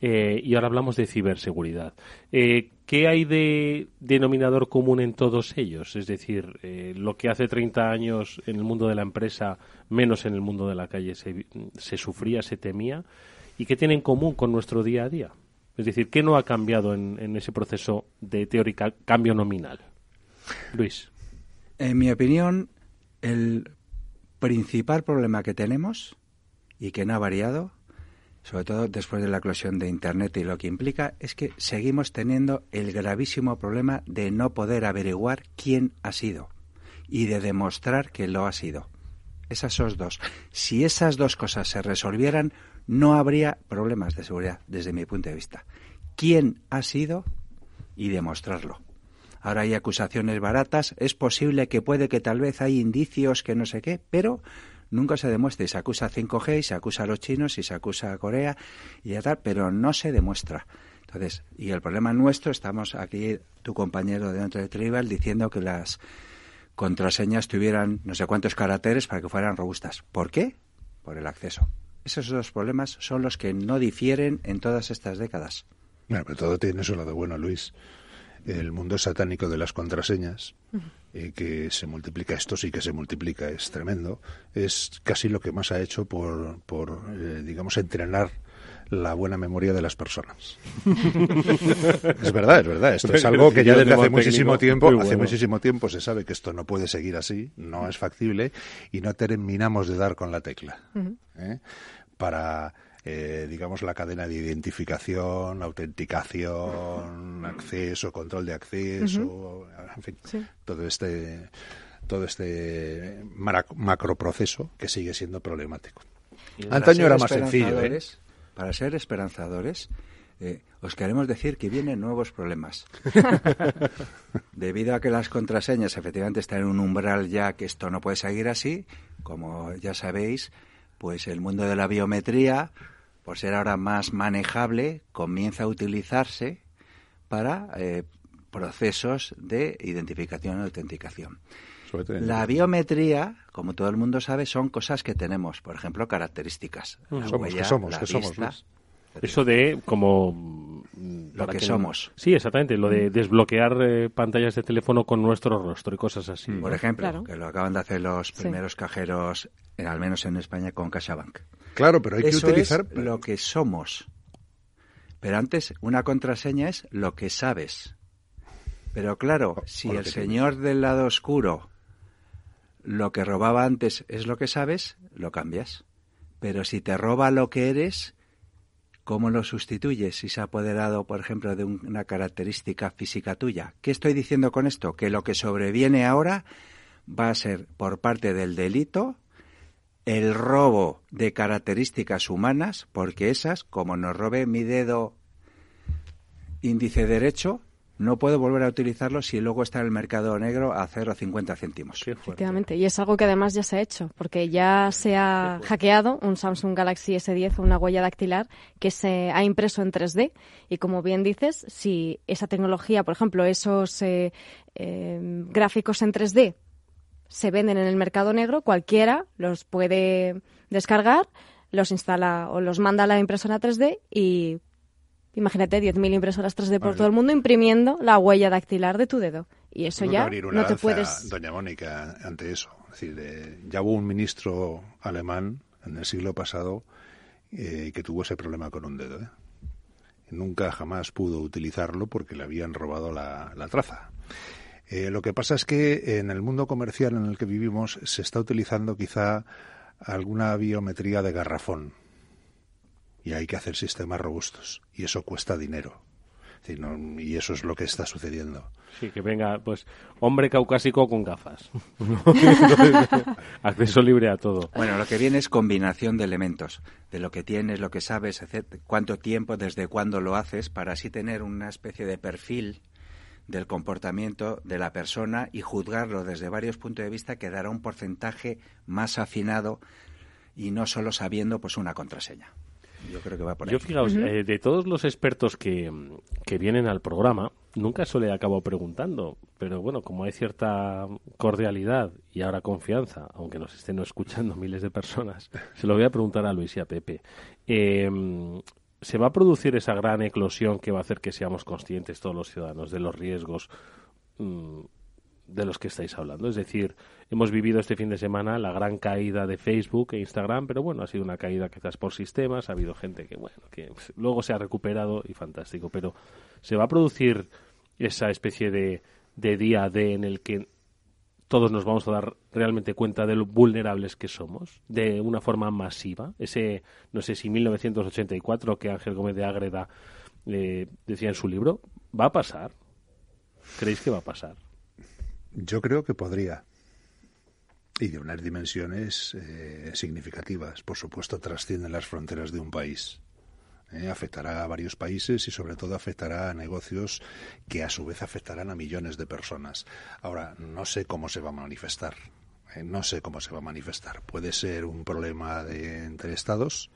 Eh, y ahora hablamos de ciberseguridad. Eh, ¿Qué hay de denominador común en todos ellos? Es decir, eh, lo que hace 30 años en el mundo de la empresa, menos en el mundo de la calle, se, se sufría, se temía. ¿Y qué tiene en común con nuestro día a día? Es decir, ¿qué no ha cambiado en, en ese proceso de teórica cambio nominal? Luis. En mi opinión, el principal problema que tenemos y que no ha variado sobre todo después de la eclosión de Internet y lo que implica, es que seguimos teniendo el gravísimo problema de no poder averiguar quién ha sido y de demostrar que lo ha sido. Esas dos. Si esas dos cosas se resolvieran, no habría problemas de seguridad, desde mi punto de vista. ¿Quién ha sido? Y demostrarlo. Ahora hay acusaciones baratas, es posible que puede que tal vez hay indicios que no sé qué, pero nunca se demuestra y se acusa a 5G y se acusa a los chinos y se acusa a Corea y ya tal, pero no se demuestra. Entonces, y el problema nuestro, estamos aquí, tu compañero de dentro de Tribal, diciendo que las contraseñas tuvieran no sé cuántos caracteres para que fueran robustas. ¿Por qué? Por el acceso. Esos dos problemas son los que no difieren en todas estas décadas. Bueno, pero todo tiene su lado bueno, Luis el mundo satánico de las contraseñas, eh, que se multiplica, esto sí que se multiplica, es tremendo, es casi lo que más ha hecho por, por eh, digamos, entrenar la buena memoria de las personas. es verdad, es verdad. Esto es algo que ya desde hace muchísimo tiempo, hace muchísimo tiempo se sabe que esto no puede seguir así, no es factible y no terminamos de dar con la tecla. ¿eh? Para eh, digamos, la cadena de identificación, autenticación, acceso, control de acceso, en fin, todo este todo este macroproceso que sigue siendo problemático. Antaño era más sencillo. ¿eh? Para ser esperanzadores, eh, os queremos decir que vienen nuevos problemas. Debido a que las contraseñas efectivamente están en un umbral ya que esto no puede seguir así, como ya sabéis, pues el mundo de la biometría, por ser ahora más manejable, comienza a utilizarse para eh, procesos de identificación y autenticación. La biometría, como todo el mundo sabe, son cosas que tenemos, por ejemplo, características. somos, que somos, que somos. Eso de como lo que, somos. Sí, exactamente, lo de desbloquear eh, pantallas de teléfono con nuestro rostro y cosas así. Por ejemplo, que lo acaban de hacer los primeros cajeros, al menos en España, con CaixaBank. Claro, pero hay que utilizar es lo que somos. Pero antes una contraseña es lo que sabes. Pero claro, si el señor del lado oscuro lo que robaba antes es lo que sabes, lo cambias. Pero si te roba lo que eres, ¿cómo lo sustituyes si se ha apoderado, por ejemplo, de una característica física tuya? ¿Qué estoy diciendo con esto? Que lo que sobreviene ahora va a ser por parte del delito el robo de características humanas, porque esas, como nos robe mi dedo índice derecho, no puedo volver a utilizarlo si luego está en el mercado negro a 0,50 céntimos. Efectivamente, y es algo que además ya se ha hecho, porque ya se ha hackeado un Samsung Galaxy S10 o una huella dactilar que se ha impreso en 3D. Y como bien dices, si esa tecnología, por ejemplo, esos eh, eh, gráficos en 3D se venden en el mercado negro, cualquiera los puede descargar, los instala o los manda a la impresora 3D y imagínate 10.000 impresoras 3D por todo el mundo imprimiendo la huella dactilar de tu dedo. Y eso ya no te puedes... Doña Mónica, ante eso. Es decir, eh, ya hubo un ministro alemán en el siglo pasado eh, que tuvo ese problema con un dedo. ¿eh? Nunca jamás pudo utilizarlo porque le habían robado la, traza. lo que pasa es que en el mundo comercial en el que vivimos se está utilizando quizá alguna biometría de garrafón y hay que hacer sistemas robustos y eso cuesta dinero. y eso es lo que está sucediendo. Sí, que venga, pues, hombre caucásico con gafas. Acceso libre a todo. Bueno, lo que viene es combinación de elementos, de lo que tienes, lo que sabes, cuánto tiempo, desde cuándo lo haces, para así tener una especie de perfil del comportamiento de la persona y juzgarlo desde varios puntos de vista que dará un porcentaje más afinado y no solo sabiendo pues una contraseña. Yo creo que va por ahí. Yo fijaos, eh, de todos los expertos que, que vienen al programa, nunca se le acabo preguntando, pero bueno, como hay cierta cordialidad y ahora confianza, aunque nos estén escuchando miles de personas, se lo voy a preguntar a Luis y a Pepe. Eh, ¿Se va a producir esa gran eclosión que va a hacer que seamos conscientes todos los ciudadanos de los riesgos mm, de los que estáis hablando. Es decir, hemos vivido este fin de semana la gran caída de Facebook e Instagram, pero bueno, ha sido una caída quizás por sistemas, ha habido gente que, bueno, que luego se ha recuperado y fantástico, pero se va a producir esa especie de, de día D en el que todos nos vamos a dar realmente cuenta de lo vulnerables que somos de una forma masiva. Ese, no sé si 1984 que Ángel Gómez de Ágreda eh, decía en su libro, ¿va a pasar? ¿Creéis que va a pasar? Yo creo que podría. Y de unas dimensiones eh, significativas. Por supuesto, trascienden las fronteras de un país. Eh, afectará a varios países y sobre todo afectará a negocios que a su vez afectarán a millones de personas. Ahora, no sé cómo se va a manifestar. Eh, no sé cómo se va a manifestar. Puede ser un problema de, entre estados,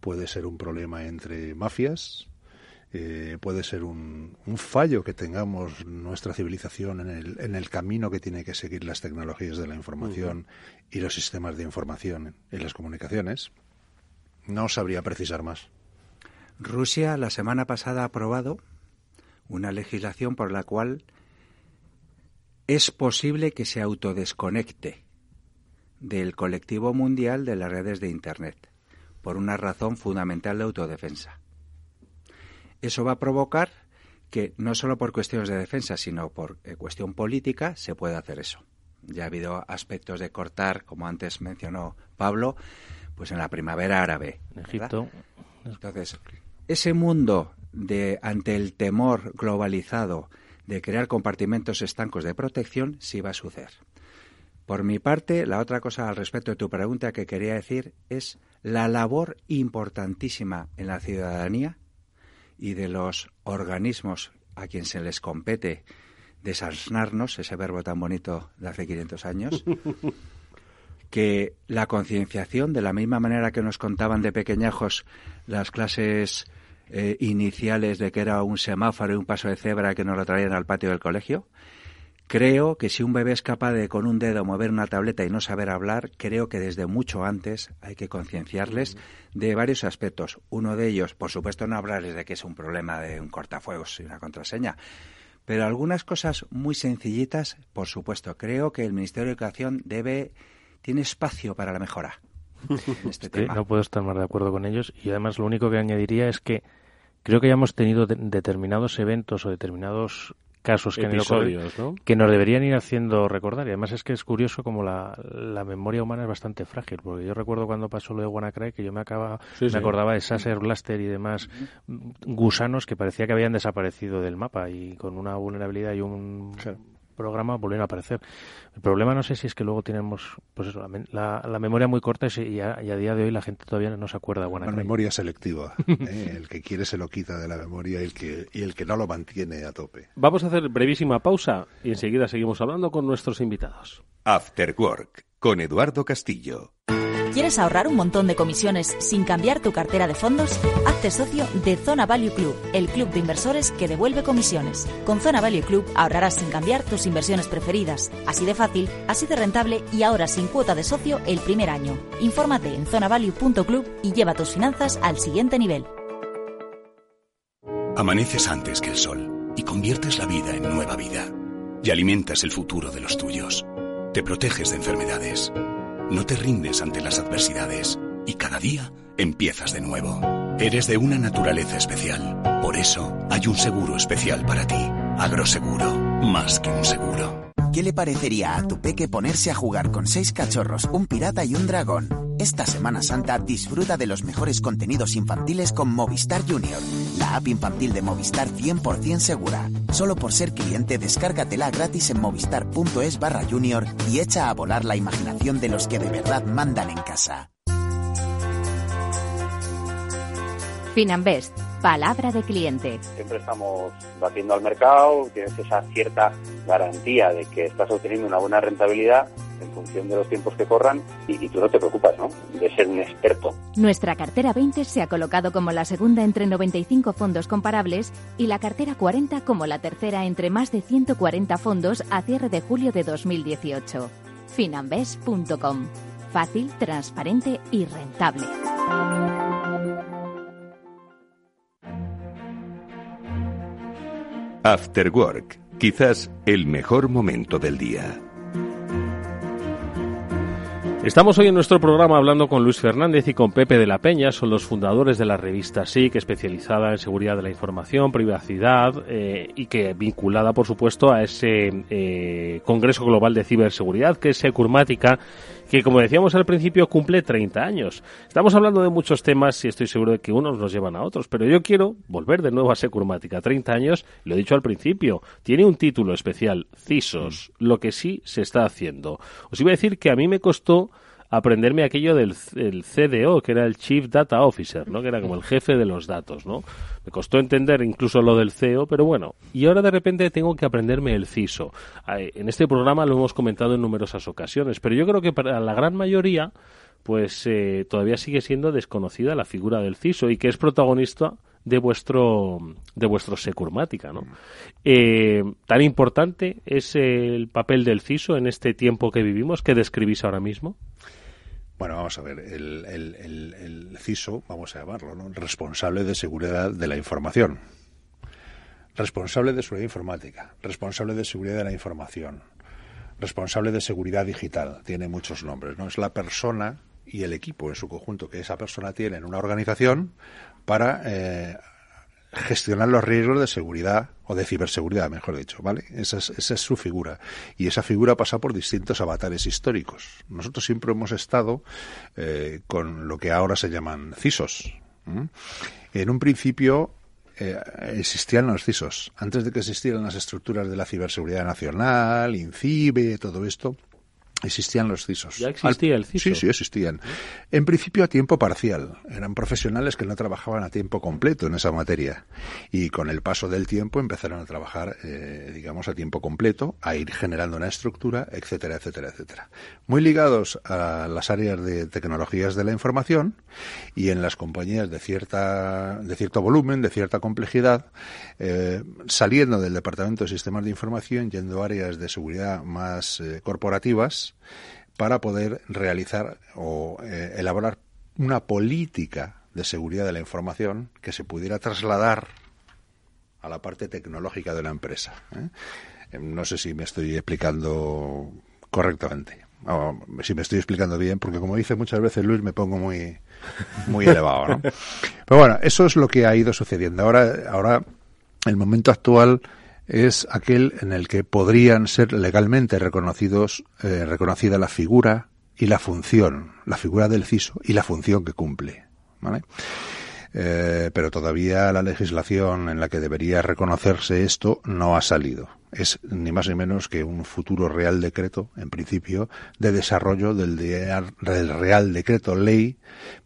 puede ser un problema entre mafias, eh, puede ser un, un, fallo que tengamos nuestra civilización en el, en el camino que tiene que seguir las tecnologías de la información y los sistemas de información en las comunicaciones. No sabría precisar más. Rusia la semana pasada ha aprobado una legislación por la cual es posible que se autodesconecte del colectivo mundial de las redes de Internet, por una razón fundamental de autodefensa. Eso va a provocar que no solo por cuestiones de defensa, sino por eh, cuestión política, se pueda hacer eso. Ya ha habido aspectos de cortar, como antes mencionó Pablo, pues en la primavera árabe. En Egipto. Entonces, ese mundo de ante el temor globalizado de crear compartimentos estancos de protección sí va a suceder. Por mi parte, la otra cosa al respecto de tu pregunta que quería decir es la labor importantísima en la ciudadanía y de los organismos a quien se les compete desansnarnos, ese verbo tan bonito de hace 500 años, que la concienciación, de la misma manera que nos contaban de pequeñajos las clases eh, iniciales de que era un semáforo y un paso de cebra que nos lo traían al patio del colegio, Creo que si un bebé es capaz de con un dedo mover una tableta y no saber hablar, creo que desde mucho antes hay que concienciarles de varios aspectos. Uno de ellos, por supuesto, no hablarles de que es un problema de un cortafuegos y una contraseña, pero algunas cosas muy sencillitas, por supuesto. Creo que el Ministerio de Educación debe tiene espacio para la mejora. este No puedo estar más de acuerdo con ellos y además lo único que añadiría es que creo que ya hemos tenido determinados eventos o determinados casos que, que nos deberían ir haciendo recordar. Y además es que es curioso como la, la memoria humana es bastante frágil, porque yo recuerdo cuando pasó lo de WannaCry que yo me, acaba, me acordaba de Sasser Blaster y demás gusanos que parecía que habían desaparecido del mapa y con una vulnerabilidad y un programa volvieron a aparecer. El problema no sé si es que luego tenemos pues eso, la, la, memoria muy corta y a, día de hoy la gente todavía no se acuerda. Buena la memoria selectiva. ¿eh? El que quiere se lo quita de la memoria y el, que, y el que no lo mantiene a tope. Vamos a hacer brevísima pausa y enseguida seguimos hablando con nuestros invitados. After Work con Eduardo Castillo. ¿Quieres ahorrar un montón de comisiones sin cambiar tu cartera de fondos? Hazte socio de Zona Value Club, el club de inversores que devuelve comisiones. Con Zona Value Club ahorrarás sin cambiar tus inversiones preferidas. Así de fácil, así de rentable y ahora sin cuota de socio el primer año. Infórmate en zonavalue.club y lleva tus finanzas al siguiente nivel. Amaneces antes que el sol y conviertes la vida en nueva vida. Y alimentas el futuro de los tuyos. Te proteges de enfermedades. No te rindes ante las adversidades. Y cada día empiezas de nuevo. Eres de una naturaleza especial. Por eso hay un seguro especial para ti. Agroseguro. Más que un seguro. ¿Qué le parecería a tu peque ponerse a jugar con seis cachorros, un pirata y un dragón? Esta Semana Santa disfruta de los mejores contenidos infantiles con Movistar Junior, la app infantil de Movistar 100% segura. Solo por ser cliente, descárgatela gratis en movistar.es barra junior y echa a volar la imaginación de los que de verdad mandan en casa. Finanbest, palabra de cliente. Siempre estamos batiendo al mercado, tienes esa cierta garantía de que estás obteniendo una buena rentabilidad en función de los tiempos que corran y, y, tú no te preocupas, ¿no? De ser un experto. Nuestra cartera 20 se ha colocado como la segunda entre 95 fondos comparables y la cartera 40 como la tercera entre más de 140 fondos a cierre de julio de 2018. Finambes.com. Fácil, transparente y rentable. After Work, quizás el mejor momento del día. Estamos hoy en nuestro programa hablando con Luis Fernández y con Pepe de la Peña, son los fundadores de la revista SIC, especializada en seguridad de la información, privacidad eh, y que vinculada, por supuesto, a ese eh, Congreso Global de Ciberseguridad que es Securmática que como decíamos al principio cumple 30 años. Estamos hablando de muchos temas y estoy seguro de que unos nos llevan a otros, pero yo quiero volver de nuevo a Securmática. 30 años, lo he dicho al principio, tiene un título especial, CISOS, lo que sí se está haciendo. Os iba a decir que a mí me costó aprenderme aquello del CDO, que era el Chief Data Officer, ¿no? que era como el jefe de los datos. ¿no? Me costó entender incluso lo del CEO, pero bueno, y ahora de repente tengo que aprenderme el CISO. En este programa lo hemos comentado en numerosas ocasiones, pero yo creo que para la gran mayoría pues eh, todavía sigue siendo desconocida la figura del CISO y que es protagonista de vuestro de vuestro Securmática, ¿no? Eh, tan importante es el papel del CISO en este tiempo que vivimos que describís ahora mismo. Bueno, vamos a ver, el, el, el, el CISO, vamos a llamarlo, ¿no? responsable de seguridad de la información, responsable de seguridad informática, responsable de seguridad de la información, responsable de seguridad digital, tiene muchos nombres, ¿no? Es la persona y el equipo en su conjunto que esa persona tiene en una organización para eh, gestionar los riesgos de seguridad o de ciberseguridad, mejor dicho, ¿vale? Esa es, esa es su figura. Y esa figura pasa por distintos avatares históricos. Nosotros siempre hemos estado eh, con lo que ahora se llaman CISOs. En un principio eh, existían los CISOs. Antes de que existieran las estructuras de la ciberseguridad nacional, INCIBE, todo esto, existían los CISOs. ¿Ya existía el CISO? Sí, sí, existían. En principio a tiempo parcial. Eran profesionales que no trabajaban a tiempo completo en esa materia. Y con el paso del tiempo empezaron a trabajar, eh, digamos, a tiempo completo, a ir generando una estructura, etcétera, etcétera, etcétera. Muy ligados a las áreas de tecnologías de la información y en las compañías de cierta, de cierto volumen, de cierta complejidad, eh, saliendo del Departamento de Sistemas de Información, yendo a áreas de seguridad más eh, corporativas, para poder realizar o eh, elaborar una política de seguridad de la información que se pudiera trasladar a la parte tecnológica de la empresa. ¿eh? Em, no sé si me estoy explicando correctamente. O si me estoy explicando bien, porque como dice muchas veces Luis, me pongo muy, muy elevado. ¿no? Pero bueno, eso es lo que ha ido sucediendo. Ahora, ahora el momento actual es aquel en el que podrían ser legalmente reconocidos, eh, reconocida la figura y la función, la figura del CISO y la función que cumple. ¿vale? Eh, pero todavía la legislación en la que debería reconocerse esto no ha salido. Es ni más ni menos que un futuro Real Decreto, en principio, de desarrollo del, del Real Decreto Ley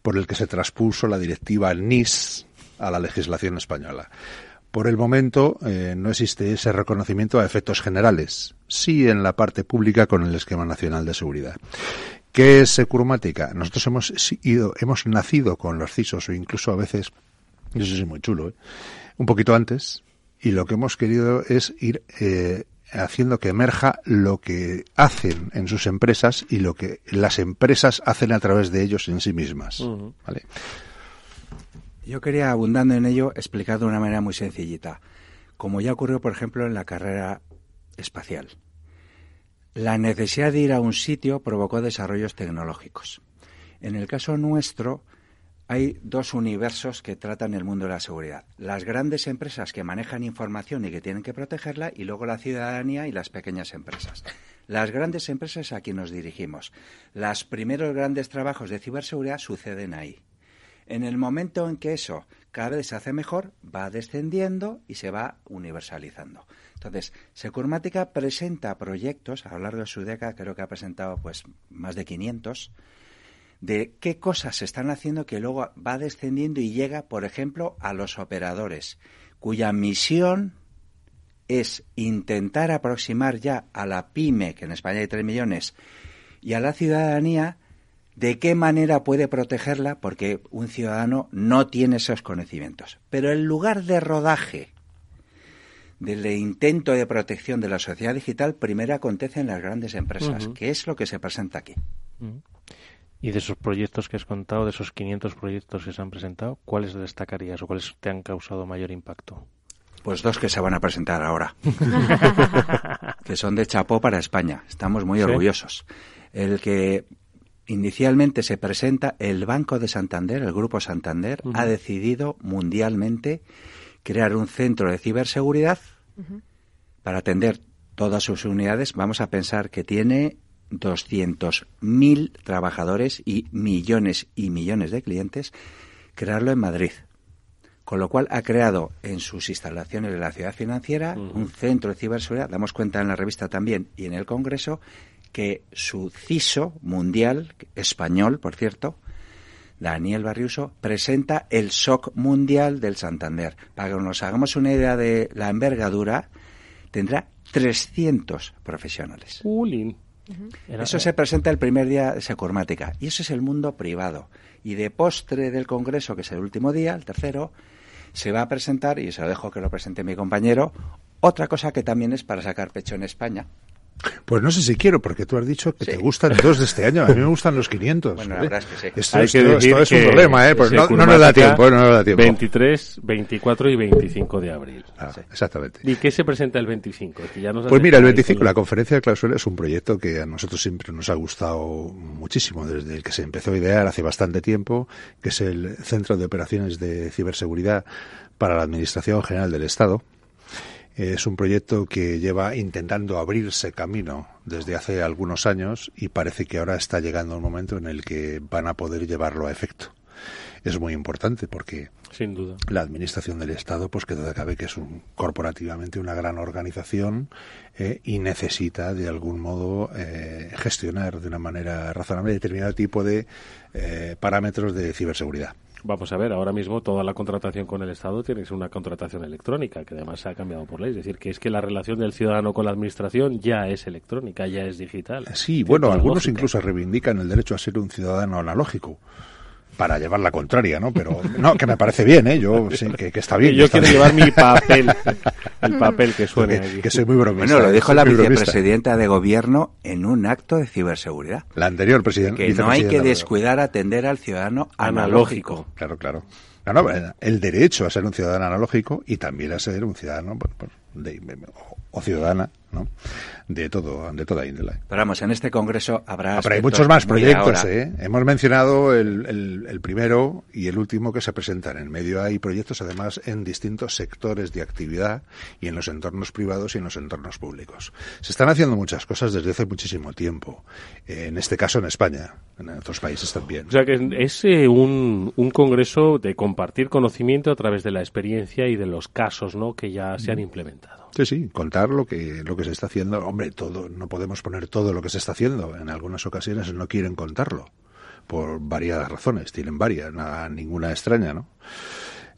por el que se transpuso la directiva NIS a la legislación española. Por el momento eh, no existe ese reconocimiento a efectos generales, sí en la parte pública con el esquema nacional de seguridad. ¿Qué es Securmática? Nosotros hemos ido, hemos nacido con los CISOs o incluso a veces, eso es muy chulo, ¿eh? un poquito antes, y lo que hemos querido es ir eh, haciendo que emerja lo que hacen en sus empresas y lo que las empresas hacen a través de ellos en sí mismas. ¿vale? Yo quería, abundando en ello, explicar de una manera muy sencillita, como ya ocurrió, por ejemplo, en la carrera espacial. La necesidad de ir a un sitio provocó desarrollos tecnológicos. En el caso nuestro, hay dos universos que tratan el mundo de la seguridad. Las grandes empresas que manejan información y que tienen que protegerla y luego la ciudadanía y las pequeñas empresas. Las grandes empresas a quien nos dirigimos. Los primeros grandes trabajos de ciberseguridad suceden ahí. En el momento en que eso cada vez se hace mejor, va descendiendo y se va universalizando. Entonces, Securmática presenta proyectos, a lo largo de su década creo que ha presentado pues más de 500, de qué cosas se están haciendo que luego va descendiendo y llega, por ejemplo, a los operadores, cuya misión es intentar aproximar ya a la pyme, que en España hay 3 millones, y a la ciudadanía, de qué manera puede protegerla, porque un ciudadano no tiene esos conocimientos. Pero el lugar de rodaje del intento de protección de la sociedad digital primero acontece en las grandes empresas, que es lo que se presenta aquí. Y de esos proyectos que has contado, de esos 500 proyectos que se han presentado, ¿cuáles destacarías o cuáles te han causado mayor impacto? Pues dos que se van a presentar ahora, que son de chapó para España. Estamos muy orgullosos. El que inicialmente se presenta, el Banco de Santander, el Grupo Santander, ha decidido mundialmente crear un centro de ciberseguridad para atender todas sus unidades. Vamos a pensar que tiene 200.000 trabajadores y millones y millones de clientes, crearlo en Madrid. Con lo cual ha creado en sus instalaciones de la ciudad financiera un centro de ciberseguridad. Damos cuenta en la revista también y en el Congreso que su CISO mundial, español, por cierto, Daniel Barriuso, presenta el SOC mundial del Santander. Para que nos hagamos una idea de la envergadura, tendrá 300 profesionales. Eso se presenta el primer día de Securmática. Y eso es el mundo privado. Y de postre del Congreso, que es el último día, el tercero, se va a presentar, y se lo dejo que lo presente mi compañero, otra cosa que también es para sacar pecho en España, pues no sé si quiero, porque tú has dicho que te gustan dos de este año. A mí me gustan los 500. Bueno, la verdad es que sí. Esto, Hay que decir esto es un problema, ¿eh? Pues no, no, nos da tiempo, no nos da tiempo. 23, 24 y 25 de abril. Ah, Exactamente. ¿Y qué se presenta el 25? Que ya nos pues mira, el 25, la conferencia de clausura es un proyecto que a nosotros siempre nos ha gustado muchísimo, desde el que se empezó a idear hace bastante tiempo, que es el Centro de Operaciones de Ciberseguridad para la Administración General del Estado es un proyecto que lleva intentando abrirse camino desde hace algunos años y parece que ahora está llegando un momento en el que van a poder llevarlo a efecto. Es muy importante porque sin duda la administración del Estado, pues que duda cabe que es un, corporativamente una gran organización eh, y necesita de algún modo eh, gestionar de una manera razonable determinado tipo de eh, parámetros de ciberseguridad. Vamos a ver, ahora mismo toda la contratación con el Estado tiene que ser una contratación electrónica, que además se ha cambiado por ley. Es decir, que es que la relación del ciudadano con la Administración ya es electrónica, ya es digital. Sí, bueno, algunos incluso reivindican el derecho a ser un ciudadano analógico para llevar la contraria, ¿no? Pero no, que me parece bien, ¿eh? Yo sé que, está bien. Yo quiero llevar mi papel, el papel que suene. Que, soy muy bromista. Bueno, lo dijo la vicepresidenta de gobierno en un acto de ciberseguridad. La anterior presidenta. Que no hay que descuidar atender al ciudadano analógico. Claro, claro. el derecho a ser un ciudadano analógico y también a ser un ciudadano de, o ciudadana ¿no? de todo de toda índole. Pero vamos, en este congreso habrá. Pero hay muchos más proyectos, ¿eh? Hemos mencionado el, el, primero y el último que se presentan. En medio hay proyectos, además, en distintos sectores de actividad y en los entornos privados y en los entornos públicos. Se están haciendo muchas cosas desde hace muchísimo tiempo. En este caso, en España, en otros países también. O sea que es eh, un, un congreso de compartir conocimiento a través de la experiencia y de los casos, ¿no? Que ya se han implementado. Sí, sí, contar lo que, lo que se está haciendo. Hombre, todo, no podemos poner todo lo que se está haciendo. En algunas ocasiones no quieren contarlo. Por varias razones. Tienen varias, nada, ninguna extraña, ¿no?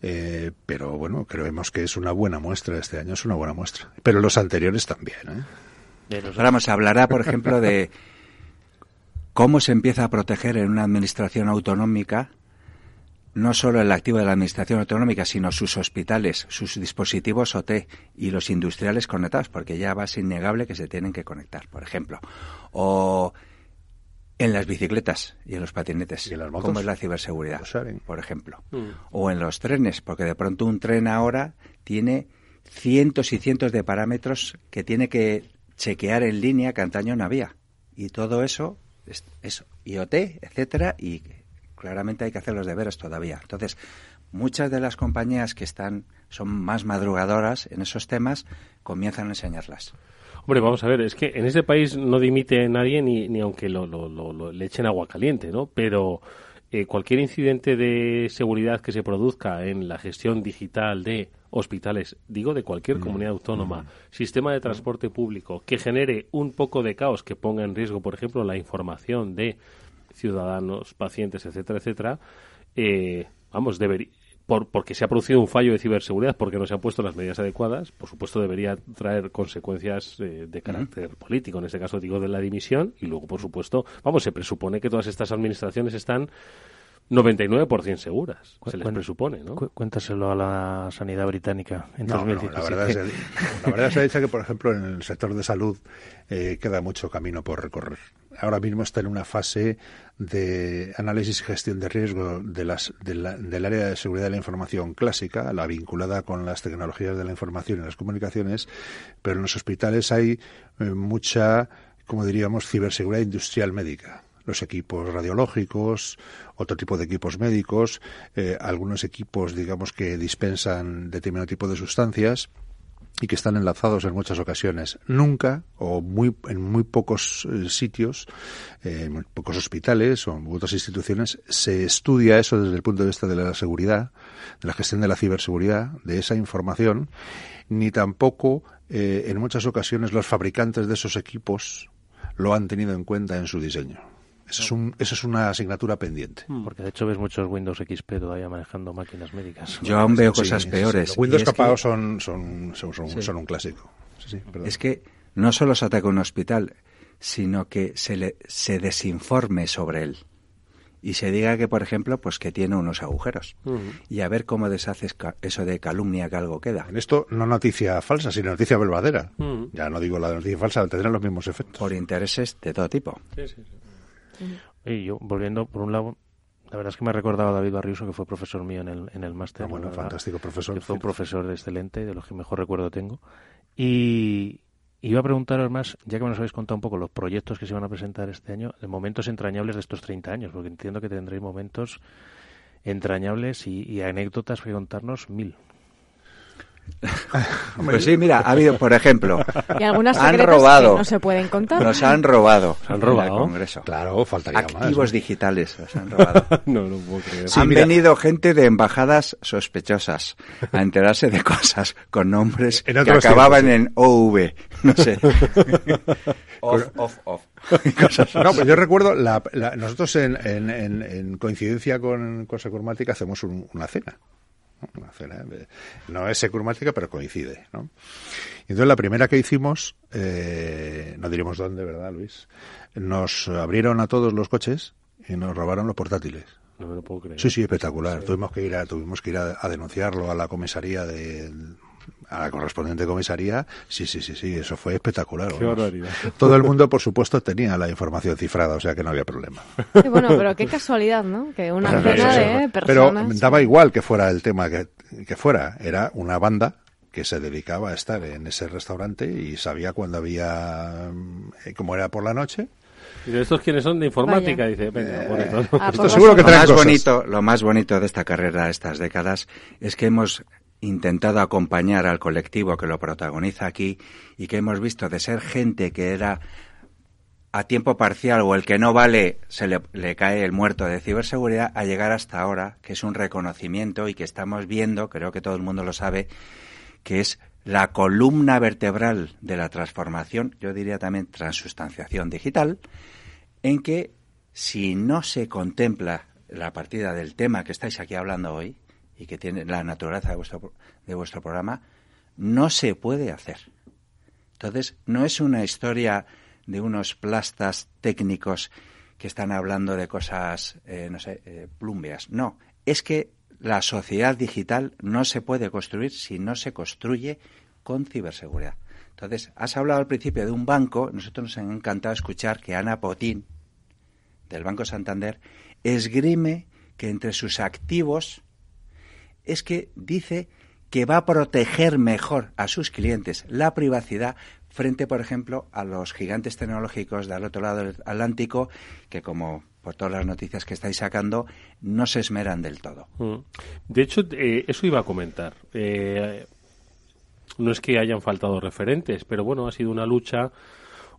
Eh, pero bueno, creemos que es una buena muestra este año, es una buena muestra. Pero los anteriores también, ¿eh? Ahora hablará, por ejemplo, de cómo se empieza a proteger en una administración autonómica no solo el activo de la Administración Autonómica, sino sus hospitales, sus dispositivos OT y los industriales conectados, porque ya va a ser innegable que se tienen que conectar, por ejemplo. O en las bicicletas y en los patinetes, ¿Y en las motos? como es la ciberseguridad, por ejemplo. Mm. O en los trenes, porque de pronto un tren ahora tiene cientos y cientos de parámetros que tiene que chequear en línea que antaño no había. Y todo eso, es, eso IoT, etcétera, y claramente hay que hacer los deberes todavía. Entonces, muchas de las compañías que están son más madrugadoras en esos temas comienzan a enseñarlas. Hombre, vamos a ver, es que en ese país no dimite nadie ni, ni aunque lo, lo- lo- lo- le echen agua caliente, ¿no? Pero eh, cualquier incidente de seguridad que se produzca en la gestión digital de hospitales, digo de cualquier comunidad autónoma, sistema de transporte público, que genere un poco de caos, que ponga en riesgo, por ejemplo, la información de ciudadanos, pacientes, etcétera, etcétera, eh, vamos, debería por, porque se ha producido un fallo de ciberseguridad, porque no se han puesto las medidas adecuadas, por supuesto debería traer consecuencias eh, de carácter político, en este caso digo de la dimisión, y luego, por supuesto, vamos, se presupone que todas estas administraciones están 99% seguras, se les presupone, ¿no? cu- Cuéntaselo a la sanidad británica en No, no, 2017. la verdad es, la verdad se ha dicho que, por ejemplo, en el sector de salud eh, queda mucho camino por recorrer. Ahora mismo está en una fase de análisis y gestión de riesgo de las, de la- del área de seguridad de la información clásica, la vinculada con las tecnologías de la información y las comunicaciones, pero en los hospitales hay eh, mucha, como diríamos, ciberseguridad industrial médica los equipos radiológicos, otro tipo de equipos médicos, eh, algunos equipos, digamos, que dispensan determinado tipo de sustancias y que están enlazados en muchas ocasiones. Nunca o muy en muy pocos eh, sitios, eh, en muy pocos hospitales o otras instituciones se estudia eso desde el punto de vista de la seguridad, de la gestión de la ciberseguridad, de esa información, ni tampoco eh, en muchas ocasiones los fabricantes de esos equipos lo han tenido en cuenta en su diseño. Eso es, un, eso es una asignatura pendiente. Porque de hecho ves muchos Windows XP todavía manejando máquinas médicas. Yo aún veo Sí, cosas sí, peores. Los Windows Y es que- capados son, son, son, son, Sí. son un clásico. Sí, sí. Es que no solo se ataca un hospital, sino que se, le, se desinforme sobre él. Y se diga que, por ejemplo, pues que tiene unos agujeros. Ujú. Y a ver cómo deshaces eso de calumnia que algo queda. En esto no noticia falsa, sino noticia verdadera. Mm. Ya no digo la noticia falsa, tendrán los mismos efectos. Por intereses de todo tipo. Y yo, volviendo por un lado, la verdad es que me ha recordado a David Barriuso, que fue profesor mío en el, en el máster. Ah, bueno, fantástico profesor. que fue un profesor excelente, de los que mejor recuerdo tengo. Y iba a preguntaros más, ya que me nos habéis contado un poco los proyectos que se van a presentar este año, de momentos entrañables de estos 30 años, porque entiendo que tendréis momentos entrañables y, y anécdotas que contarnos mil. Pues sí, mira, ha habido, por ejemplo, Y algunas han robado, que no se pueden contar. nos han robado, ¿Han en robado? el Congreso. Claro, faltaría Activos más. digitales nos han robado. no, no puedo creer. han mira. venido gente de embajadas sospechosas a enterarse de cosas con nombres En que acababan tiempos, en OV, no sé. off, off, off. Cosas No, pues yo recuerdo, la, la- nosotros en, en, en, en coincidencia con, con Securmática hacemos un- una cena. ¿No? Una cena. de- No es Securmática, pero coincide. ¿no? Entonces la primera que hicimos, eh, no diremos dónde, ¿verdad, Luis? Nos abrieron a todos los coches y nos robaron los portátiles. No me lo puedo creer. Sí, sí, espectacular. Tuvimos que ir a, tuvimos que ir a, a denunciarlo a la comisaría de a la correspondiente comisaría. Sí, sí, sí, sí, eso fue espectacular. Qué barbaridad. Todo el mundo, por supuesto, tenía la información cifrada, o sea que no había problema. Sí, bueno, pero qué casualidad, ¿no? Que una Pero, cena de personas. Pero daba igual que fuera el tema que, que fuera. Era una banda que se dedicaba a estar en ese restaurante y sabía cuando había, eh, como era por la noche. ¿Y de estos quiénes son de informática? Vaya. Dice, venga, por Eh, eso. Ah, Esto pues seguro que lo más cosas. bonito, lo más bonito de esta carrera, de estas décadas, es que hemos intentado acompañar al colectivo que lo protagoniza aquí y que hemos visto de ser gente que era a tiempo parcial o el que no vale se le, le cae el muerto de ciberseguridad a llegar hasta ahora, que es un reconocimiento y que estamos viendo, creo que todo el mundo lo sabe, que es la columna vertebral de la transformación, yo diría también transustanciación digital, en que si no se contempla la partida del tema que estáis aquí hablando hoy y que tiene la naturaleza de vuestro, de vuestro programa, no se puede hacer. Entonces, no es una historia de unos plastas técnicos que están hablando de cosas, eh, no sé, eh, plumbeas. No, es que la sociedad digital no se puede construir si no se construye con ciberseguridad. Entonces, has hablado al principio de un banco. Nosotros nos ha encantado escuchar que Ana Potín, del Banco Santander, esgrime que entre sus activos es que dice que va a proteger mejor a sus clientes la privacidad frente, por ejemplo, a los gigantes tecnológicos del otro lado del Atlántico, que como por todas las noticias que estáis sacando, no se esmeran del todo. Mm. De hecho, eh, eso iba a comentar. Eh, no es que hayan faltado referentes, pero bueno, ha sido una lucha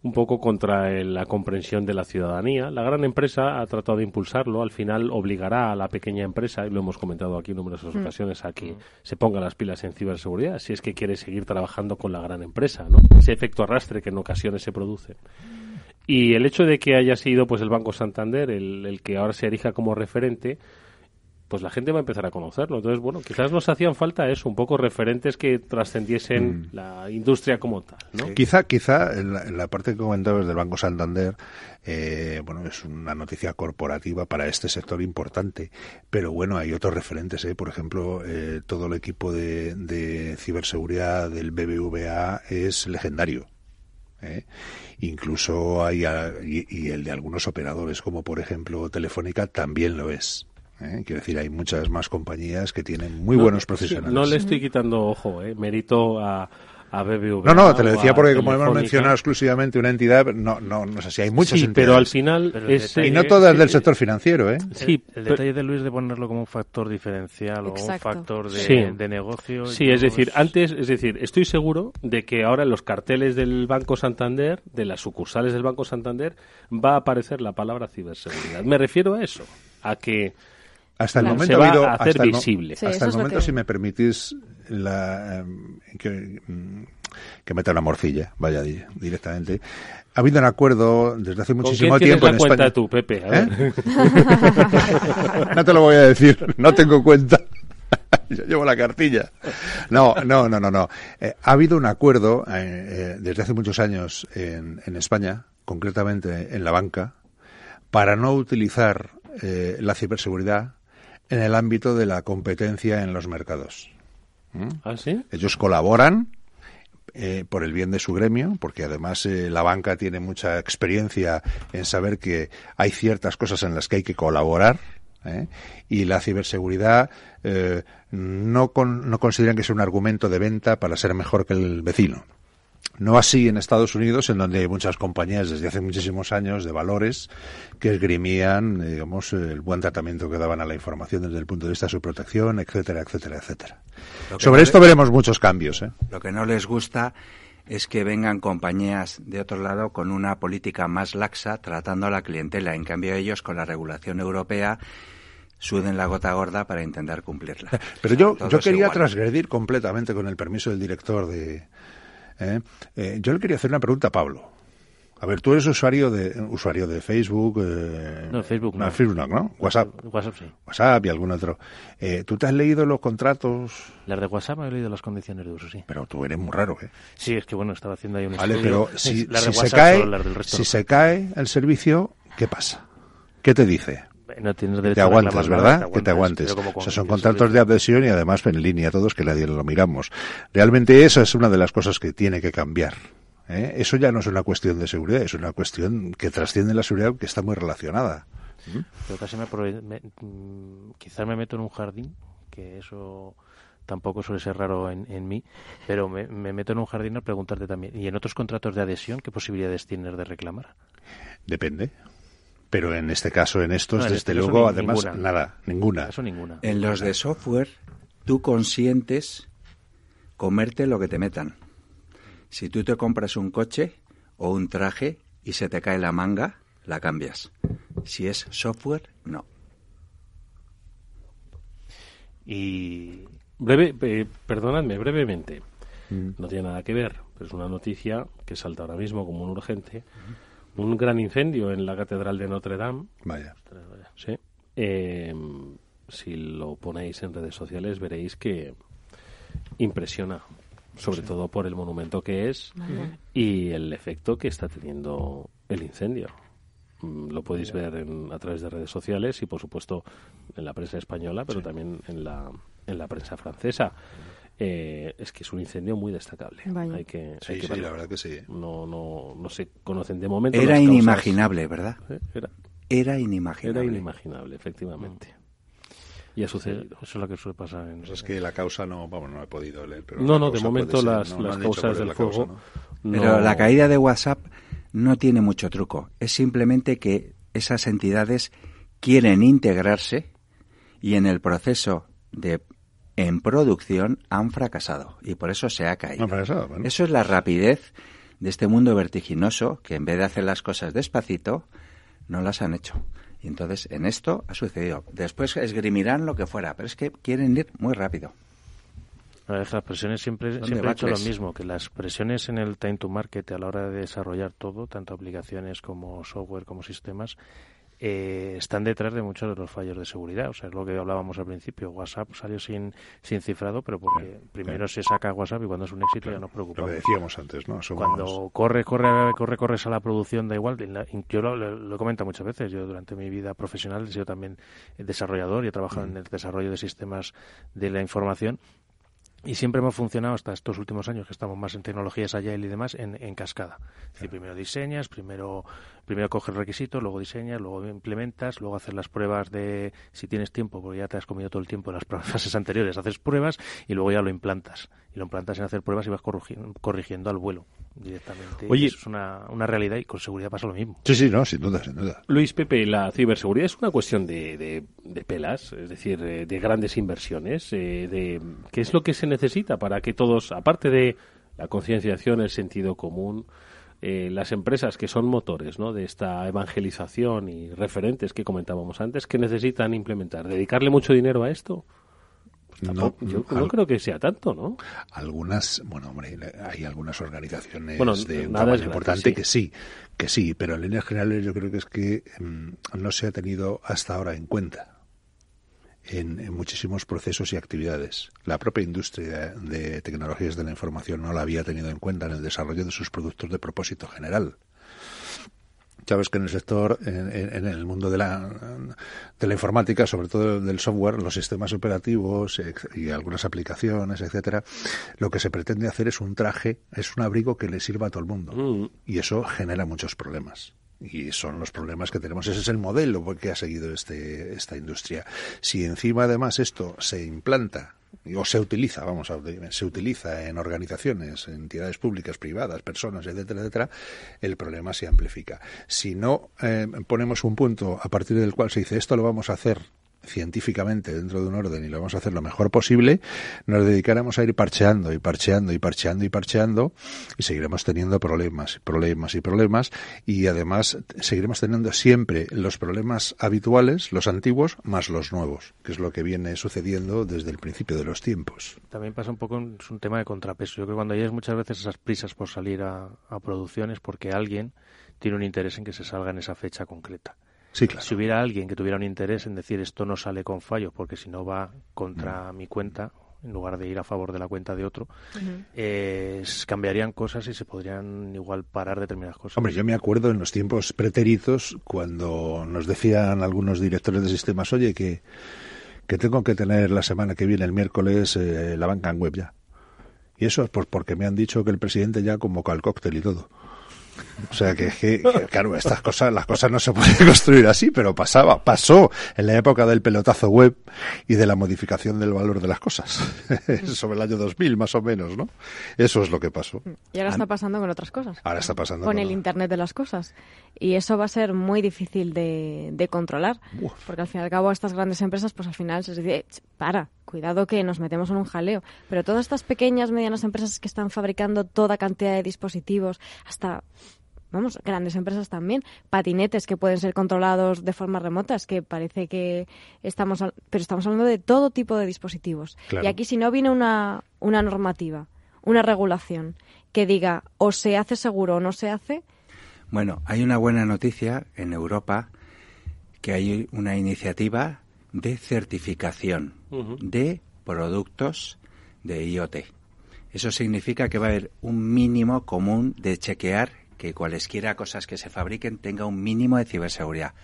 un poco contra la comprensión de la ciudadanía. La gran empresa ha tratado de impulsarlo, al final obligará a la pequeña empresa, y lo hemos comentado aquí en numerosas mm. ocasiones, a que se ponga las pilas en ciberseguridad, si es que quiere seguir trabajando con la gran empresa, ¿no? Ese efecto arrastre que en ocasiones se produce. Y el hecho de que haya sido pues el Banco Santander el, el que ahora se erija como referente, pues la gente va a empezar a conocerlo. Entonces, bueno, quizás nos hacían falta eso, un poco referentes que trascendiesen mm. la industria como tal, ¿no? Quizá, quizá en la, parte que comentabas del Banco Santander, eh, bueno, es una noticia corporativa para este sector importante, pero bueno, hay otros referentes, ¿eh? por ejemplo, eh, todo el equipo de, de ciberseguridad del BBVA es legendario. ¿eh? Incluso hay, y, el de algunos operadores, como por ejemplo Telefónica, también lo es. ¿Eh? Quiero decir, hay muchas más compañías que tienen muy buenos profesionales. no le estoy quitando ojo, ¿eh? mérito a, a BBVA. No, no, te lo decía porque como hemos mencionado exclusivamente una entidad, no, no, no sé si hay muchas sí, pero al final... y no todas del sector financiero, ¿eh? Sí, el, detalle de Luis de ponerlo como un factor diferencial o un factor de, de negocio. Sí, es decir, antes, es decir, estoy seguro de que ahora en los carteles del Banco Santander, de las sucursales del Banco Santander, va a aparecer la palabra ciberseguridad. Me refiero a eso, a que hasta el momento ha habido, hasta visible. El, hasta el momento, si me permitís, la, em, que, mm, que meta una morcilla, vaya directamente. Ha habido un acuerdo desde hace muchísimo tiempo en España. tú, Pepe? ¿Eh? no te lo voy a decir, no tengo cuenta. Yo llevo la cartilla. No, no, no, no, no. Eh, ha habido un acuerdo eh, desde hace muchos años en, en España, concretamente en la banca, para no utilizar la ciberseguridad en el ámbito de la competencia en los mercados. ¿Mm? ¿Ah, sí? Ellos colaboran eh, por el bien de su gremio, porque además eh, la banca tiene mucha experiencia en saber que hay ciertas cosas en las que hay que colaborar. ¿eh? Y la ciberseguridad no, no consideran que sea un argumento de venta para ser mejor que el vecino. No así en Estados Unidos, en donde hay muchas compañías desde hace muchísimos años de valores que esgrimían, digamos, el buen tratamiento que daban a la información desde el punto de vista de su protección, etcétera, etcétera, etcétera. Sobre esto veremos muchos cambios. ¿eh? Lo que no les gusta es que vengan compañías de otro lado con una política más laxa tratando a la clientela. En cambio, ellos con la regulación europea suden la gota gorda para intentar cumplirla. Pero yo, yo quería transgredir completamente con el permiso del director de, ¿eh? Eh, yo le quería hacer una pregunta a Pablo. A ver, tú eres usuario de usuario de Facebook. Eh, no, Facebook no. Facebook no, WhatsApp. WhatsApp sí. WhatsApp y algún otro. Eh, ¿Tú te has leído los contratos? Las de WhatsApp me he leído las condiciones de uso, sí. Pero tú eres muy raro, ¿eh? Sí, es que bueno, estaba haciendo ahí un Vale, pero si, se cae, si se cae el servicio, ¿qué pasa? ¿Qué te dice? No tienes derecho te aguantas, ¿verdad? que te aguantes. O sea, son contratos de adhesión y además en línea todos que nadie lo miramos. Realmente esa es una de las cosas que tiene que cambiar. ¿eh? Eso ya no es una cuestión de seguridad, es una cuestión que trasciende la seguridad que está muy relacionada. ¿Mm? Pero casi me, mm, quizás me meto en un jardín, que eso tampoco suele ser raro en, en mí, pero me, me, meto en un jardín a preguntarte también, ¿y en otros contratos de adhesión qué posibilidades tienes de reclamar? Depende. Pero en este caso, en estos, desde este luego, además, nada, ninguna. Eso ninguna. En los de software, tú consientes comerte lo que te metan. Si tú te compras un coche o un traje y se te cae la manga, la cambias. Si es software, no. Y breve, eh, perdonadme, brevemente. Mm. No tiene nada que ver, pero es una noticia que salta ahora mismo como un urgente un gran incendio en la Catedral de Notre Dame. Vaya. Sí. Eh, si lo ponéis en redes sociales veréis que impresiona, sobre todo por el monumento que es y el efecto que está teniendo el incendio. mm, lo podéis ver en, a través de redes sociales y, por supuesto, en la prensa española, pero también en la, en la prensa francesa. Eh, es que es un incendio muy destacable. Hay que, sí, sí, la verdad que sí. No, no, no se conocen de momento. Era inimaginable, ¿verdad? Era, era inimaginable. Era inimaginable, efectivamente. Y ha sucedido. Eso es lo que suele pasar. En... es que la causa no, vamos, no he podido leer. Pero no, no, de momento las, las causas del fuego. Pero la caída de WhatsApp no tiene mucho truco. Es simplemente que esas entidades quieren integrarse y en el proceso de en producción han fracasado y por eso se ha caído. Eso es la rapidez de este mundo vertiginoso que en vez de hacer las cosas despacito, no las han hecho. Y entonces en esto ha sucedido. Después esgrimirán lo que fuera, pero es que quieren ir muy rápido. Las presiones siempre, siempre he hecho lo mismo, que las presiones en el time to market a la hora de desarrollar todo, tanto aplicaciones como software como sistemas, eh, están detrás de muchos de los fallos de seguridad. O sea, es lo que hablábamos al principio. WhatsApp salió sin, sin cifrado, pero porque primero se saca WhatsApp y cuando es un éxito ya nos preocupamos. Lo que decíamos antes, ¿no? Cuando corre, corre, corre, corres a la producción, da igual. Yo lo, lo, he comentado muchas veces. Yo durante mi vida profesional he sido también desarrollador y he trabajado en el desarrollo de sistemas de la información y siempre hemos funcionado hasta estos últimos años, que estamos más en tecnologías allá y demás, en, en cascada. Es decir, primero diseñas, primero, primero coges requisitos, luego diseñas, luego implementas, luego haces las pruebas de, si tienes tiempo, porque ya te has comido todo el tiempo en las fases anteriores, haces pruebas y luego ya lo implantas. Y lo implantas en hacer pruebas y vas corrigiendo, corrigiendo al vuelo directamente. Oye, es una, una realidad y con seguridad pasa lo mismo. Sí, sí, no, sin duda, sin duda. Luis Pepe, la ciberseguridad es una cuestión de, de, pelas, es decir, eh, de grandes inversiones. Eh, de ¿Qué es lo que se necesita para que todos, aparte de la concienciación, el sentido común, eh, las empresas que son motores ¿no? de esta evangelización y referentes que comentábamos antes, que necesitan implementar? ¿Dedicarle mucho dinero a esto? No, yo no creo que sea tanto, ¿no? Algunas, bueno, hombre, hay algunas organizaciones de un tamaño importante que sí, que sí, pero en líneas generales yo creo que es que mm, no se ha tenido hasta ahora en cuenta. En, muchísimos procesos y actividades. La propia industria de tecnologías de la información no la había tenido en cuenta en el desarrollo de sus productos de propósito general. Sabes que en el sector, en, el mundo de la, de la informática, sobre todo del software, los sistemas operativos y algunas aplicaciones, etcétera, lo que se pretende hacer es un traje, es un abrigo que le sirva a todo el mundo. Mm. Y eso genera muchos problemas y son los problemas que tenemos. Ese es el modelo que ha seguido este, esta industria. Si encima además esto se implanta o se utiliza, vamos a se utiliza en organizaciones, entidades públicas, privadas, personas, etcétera, etcétera, el problema se amplifica. Si no eh, ponemos un punto a partir del cual se dice esto lo vamos a hacer científicamente dentro de un orden y lo vamos a hacer lo mejor posible, nos dedicáramos a ir parcheando y parcheando y parcheando y parcheando y seguiremos teniendo problemas, problemas y problemas y además seguiremos teniendo siempre los problemas habituales, los antiguos, más los nuevos, que es lo que viene sucediendo desde el principio de los tiempos. También pasa un poco, es un tema de contrapeso. Yo creo que cuando hay muchas veces esas prisas por salir a, a producciones porque alguien tiene un interés en que se salga en esa fecha concreta. Si hubiera alguien que tuviera un interés en decir esto no sale con fallos porque si no va contra mm. mi cuenta, en lugar de ir a favor de la cuenta de otro, cambiarían cosas y se podrían igual parar determinadas cosas. Hombre, yo me acuerdo en los tiempos preteritos cuando nos decían algunos directores de sistemas, oye, que, que tengo que tener la semana que viene, el miércoles, eh, la banca en web ya. Y eso es pues porque me han dicho que el presidente ya convocó al cóctel y todo. O sea que, que, claro, estas cosas, las cosas no se pueden construir así, pero pasaba, pasó en la época del pelotazo web y de la modificación del valor de las cosas. Sobre el año 2000 más o menos, ¿no? Eso es lo que pasó. Y ahora está pasando con otras cosas. Ahora está pasando con, el Internet de las cosas. Y eso va a ser muy difícil de, de controlar. Porque al fin y al cabo estas grandes empresas, pues al final se dice, para, cuidado que nos metemos en un jaleo. Pero todas estas pequeñas, medianas empresas que están fabricando toda cantidad de dispositivos, hasta vamos, grandes empresas también, patinetes que pueden ser controlados de forma remota, es que parece que estamos, pero estamos hablando de todo tipo de dispositivos. Y aquí si no viene una, una normativa, una regulación que diga o se hace seguro o no se hace. Bueno, hay una buena noticia en Europa que hay una iniciativa de certificación de productos de IoT. Eso significa que va a haber un mínimo común de chequear que cualesquiera cosas que se fabriquen tenga un mínimo de ciberseguridad.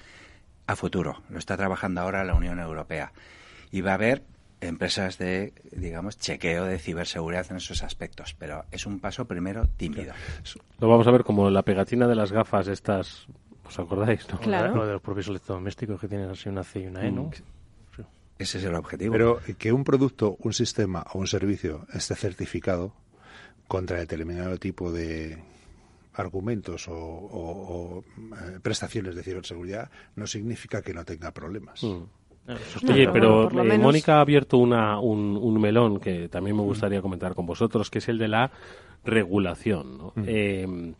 A futuro, lo está trabajando ahora la Unión Europea. Y va a haber empresas de, digamos, chequeo de ciberseguridad en esos aspectos, pero es un paso primero tímido. Lo vamos a ver como la pegatina de las gafas estas, ¿os acordáis? No? Claro. Lo de los propios electrodomésticos que tienen así una C y una E, ¿no? Mm. Ese es el objetivo. Pero que un producto, un sistema o un servicio esté certificado contra determinado tipo de argumentos o, o- o, eh, prestaciones de ciberseguridad no significa que no tenga problemas. Mm. Oye, pero eh, menos- Mónica ha abierto una, un, un melón que también me gustaría comentar con vosotros, que es el de la regulación. ¿no? Mm. Eh,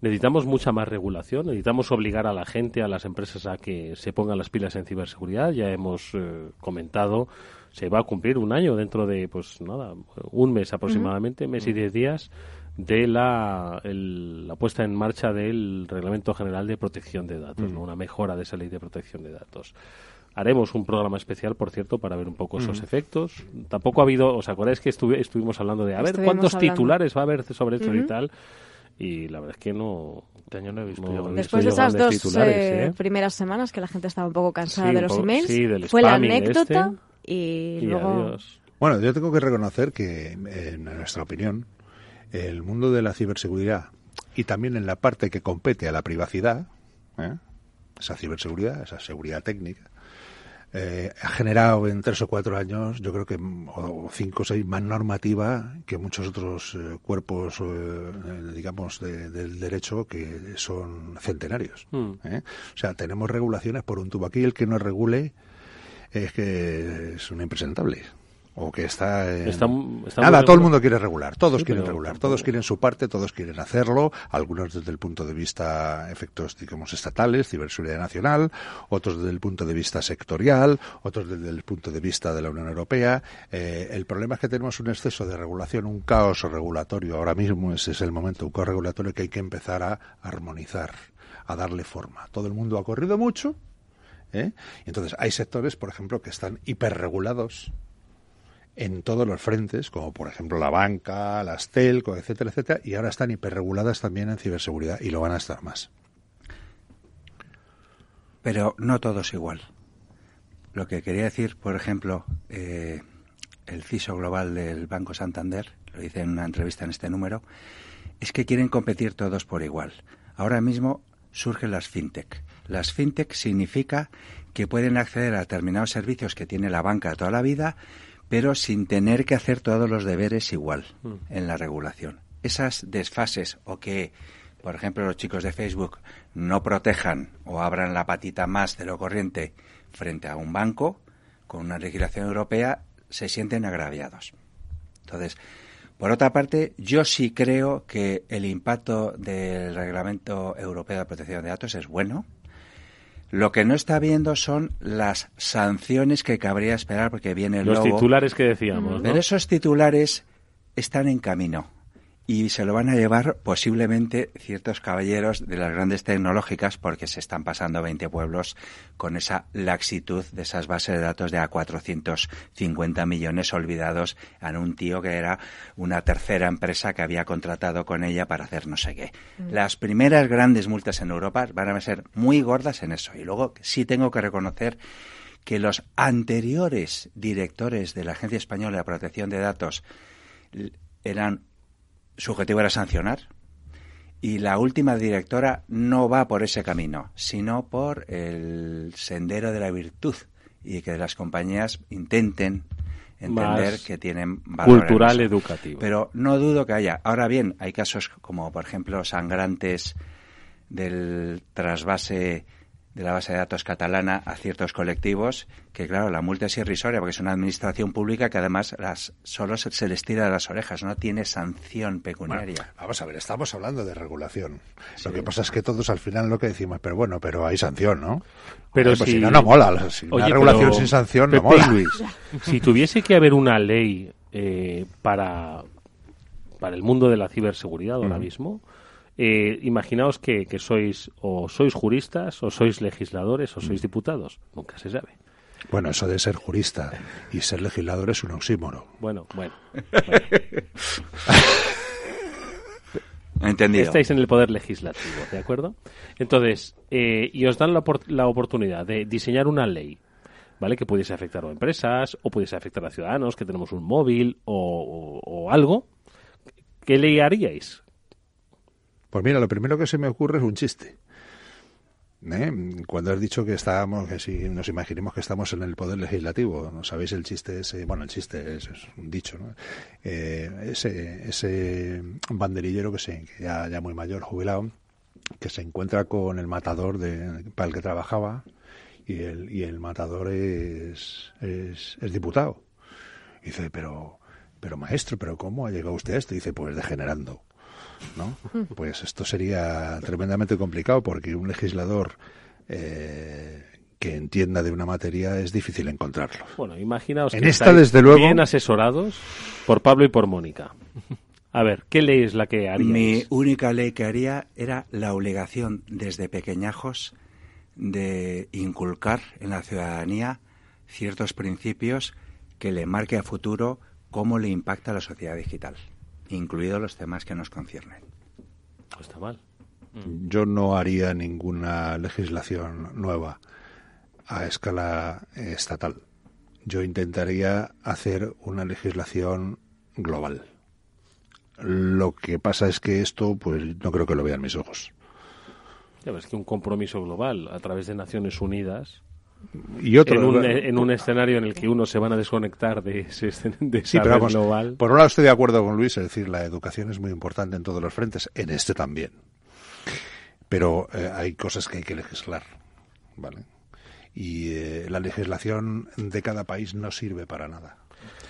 necesitamos mucha más regulación, necesitamos obligar a la gente, a las empresas a que se pongan las pilas en ciberseguridad. Ya hemos eh, comentado, se va a cumplir un año dentro de, pues nada, un mes aproximadamente, mes y diez días de la, el- la puesta en marcha del Reglamento General de Protección de Datos, ¿no? Una mejora de esa ley de protección de datos. Haremos un programa especial, por cierto, para ver un poco esos Mm. efectos. Tampoco ha habido, ¿os acordáis que estuvi- estuvimos hablando de a ver Estuvimos cuántos hablando. titulares va a haber sobre esto y tal? Y la verdad es que no. Este año no he visto no Después de esas dos eh, ¿eh? primeras semanas que la gente estaba un poco cansada Sí, de los emails, sí, del fue la spamming anécdota este. y, Y luego... adiós. Bueno, yo tengo que reconocer que, en nuestra opinión, el mundo de la ciberseguridad y también en la parte que compete a la privacidad, ¿eh? esa ciberseguridad, esa seguridad técnica, eh, ha generado en tres o cuatro años, yo creo que o cinco o seis, más normativa que muchos otros eh, cuerpos, eh, digamos, de- del derecho que son centenarios. Mm. ¿eh? O sea, tenemos regulaciones por un tubo. Aquí el que no regule es que es un impresentable. O que está, en- Está- está muy Nada, todo el mundo quiere regular. Todos Sí, quieren regular. tampoco- Todos quieren su parte, todos quieren hacerlo. Algunos desde el punto de vista efectos, digamos, estatales, ciberseguridad nacional. Otros desde el punto de vista sectorial. Otros desde el punto de vista de la Unión Europea. Eh, el problema es que tenemos un exceso de regulación, un caos regulatorio. Ahora mismo ese es el momento, un caos regulatorio que hay que empezar a armonizar, a darle forma. Todo el mundo ha corrido mucho. ¿eh? Y entonces hay sectores, por ejemplo, que están hiperregulados en todos los frentes, como por ejemplo la banca, las telco, etcétera, etcétera, y ahora están hiperreguladas también en ciberseguridad y lo van a estar más. Pero no todo es igual. Lo que quería decir, por ejemplo, eh, el CISO global del Banco Santander, lo dice en una entrevista en este número, es que quieren competir todos por igual. Ahora mismo surgen las fintech. Las fintech significa que pueden acceder a determinados servicios que tiene la banca toda la vida, pero sin tener que hacer todos los deberes igual Mm. en la regulación. Esas desfases o que, por ejemplo, los chicos de Facebook no protejan o abran la patita más de lo corriente frente a un banco con una legislación europea, se sienten agraviados. Entonces, por otra parte, yo sí creo que el impacto del Reglamento Europeo de Protección de Datos es bueno. Lo que no está viendo son las sanciones que cabría esperar porque viene el Los lobo. titulares que decíamos, ¿no? Pero esos titulares están en camino y se lo van a llevar posiblemente ciertos caballeros de las grandes tecnológicas porque se están pasando 20 pueblos con esa laxitud de esas bases de datos de a 450 millones olvidados en un tío que era una tercera empresa que había contratado con ella para hacer no sé qué. Mm. Las primeras grandes multas en Europa van a ser muy gordas en eso y luego sí tengo que reconocer que los anteriores directores de la Agencia Española de Protección de Datos eran su objetivo era sancionar y la última directora no va por ese camino, sino por el sendero de la virtud y que las compañías intenten entender Más que tienen valor cultural, educativo. Pero no dudo que haya. Ahora bien, hay casos como, por ejemplo, sangrantes del trasvase de la base de datos catalana a ciertos colectivos, que claro, la multa es irrisoria porque es una administración pública que además las, solo se, se les tira de las orejas, no tiene sanción pecuniaria. Bueno, vamos a ver, estamos hablando de regulación. Lo que pasa es que todos al final lo que decimos, pero bueno, pero hay sanción, ¿no? Pero Oye, pues si, si no, no mola. Si Oye, una regulación pero, sin sanción Pepe no mola. Luis, si tuviese que haber una ley eh, para, para el mundo de la ciberseguridad ahora mismo, eh, imaginaos que, que sois o sois juristas, o sois legisladores, o sois diputados. Nunca se sabe. Bueno, eso de ser jurista y ser legislador es un oxímoro. Bueno, bueno. Entendido. Estáis en el poder legislativo, ¿de acuerdo? Entonces, eh, y os dan la, la oportunidad de diseñar una ley, ¿vale? Que pudiese afectar a empresas o pudiese afectar a ciudadanos que tenemos un móvil o, o algo. ¿Qué ley haríais? Pues mira, lo primero que se me ocurre es un chiste. ¿Eh? Cuando has dicho que estábamos, que si nos imaginemos que estamos en el poder legislativo, ¿no sabéis el chiste ese? Bueno, el chiste es, un dicho, ¿no? Eh, ese, ese banderillero que, se, que ya, muy mayor, jubilado, que se encuentra con el matador de, para el que trabajaba y el, y el matador es, es, diputado. Dice, pero, pero maestro, ¿pero cómo ha llegado usted a esto? Y dice, pues degenerando. ¿No? Pues esto sería tremendamente complicado porque un legislador eh, que entienda de una materia es difícil encontrarlo. Bueno, imaginaos en que esta, desde luego, bien asesorados por Pablo y por Mónica. A ver, ¿qué ley es la que haría? Mi única ley que haría era la obligación desde pequeñajos de inculcar en la ciudadanía ciertos principios que le marque a futuro cómo le impacta la sociedad digital incluidos los temas que nos conciernen. No está mal. Yo no haría ninguna legislación nueva a escala estatal. Yo intentaría hacer una legislación global. Lo que pasa es que esto, pues no creo que lo vean mis ojos. Ya ves que un compromiso global a través de Naciones Unidas y otro, en, un, en un escenario en el que uno se van a desconectar de ese, de sí, pero vamos, global. Por un lado estoy de acuerdo con Luis, es decir, la educación es muy importante en todos los frentes, en este también. Pero eh, hay cosas que hay que legislar, ¿vale? Y eh, la legislación de cada país no sirve para nada.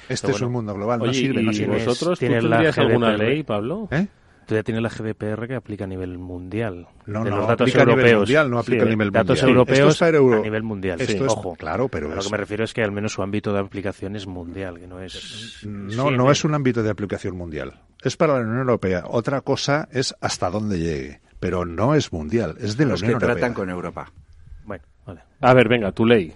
Este bueno, es un mundo global, oye, no sirve, ¿y no sirve. ¿Vosotros ¿tú tendrías alguna ley, Pablo? ¿Eh? Tú ya tienes la GDPR que aplica a nivel mundial. No, de no, los datos aplica europeos. a nivel mundial, no aplica Sí, a nivel datos mundial. europeos Esto es euro- a nivel mundial. Esto sí, es- ojo. claro, pero A lo que me refiero es que al menos su ámbito de aplicación es mundial, que no es... No, no es un ámbito de aplicación mundial. Es para la Unión Europea. Otra cosa es hasta dónde llegue. Pero no es mundial, es de la Los que Unión Europea. tratan con Europa. Bueno, vale. A ver, venga, tu ley.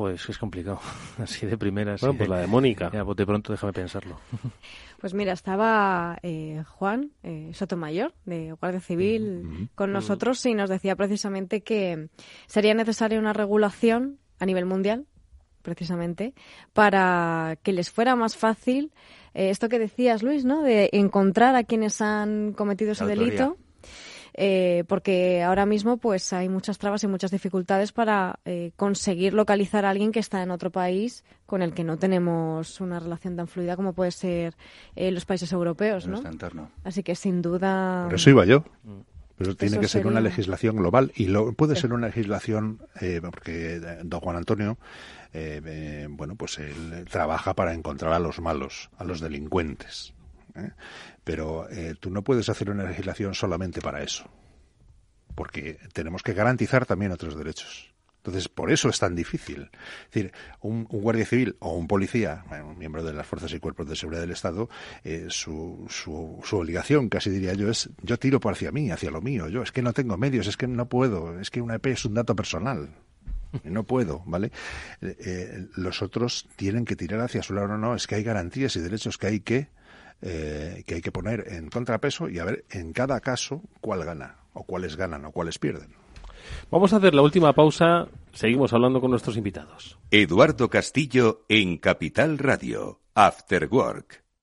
Joder, es que es complicado. Así de primeras. Bueno, pues la de Mónica. Ya, bote pronto, déjame pensarlo. Pues mira, estaba eh, Juan eh, Sotomayor, de Guardia Civil, con nosotros y nos decía precisamente que sería necesaria una regulación a nivel mundial, precisamente, para que les fuera más fácil eh, esto que decías, Luis, ¿no? De encontrar a quienes han cometido ese delito. Eh, porque ahora mismo pues hay muchas trabas y muchas dificultades para eh, conseguir localizar a alguien que está en otro país con el que no tenemos una relación tan fluida como puede ser eh, los países europeos. Así que sin duda. Por eso iba yo. Pero tiene Eso que ser una legislación global y lo, puede Sí. ser una legislación, eh, porque eh, don Juan Antonio, eh, eh, bueno, pues él trabaja para encontrar a los malos, a los delincuentes. Pero eh, tú no puedes hacer una legislación solamente para eso, porque tenemos que garantizar también otros derechos. Entonces, por eso es tan difícil. Es decir, un, guardia civil o un policía, un miembro de las fuerzas y cuerpos de seguridad del Estado, eh, su, su, obligación, casi diría yo, es yo tiro por hacia mí, hacia lo mío. Yo es que no tengo medios, es que no puedo, es que una EP es un dato personal. No puedo, ¿vale? Eh, eh, los otros tienen que tirar hacia su lado. No, no, es que hay garantías y derechos que hay que, eh, que hay que poner en contrapeso y a ver en cada caso cuál gana, o cuáles ganan, o cuáles pierden. Vamos a hacer la última pausa. Seguimos hablando con nuestros invitados. Eduardo Castillo en Capital Radio. After Work.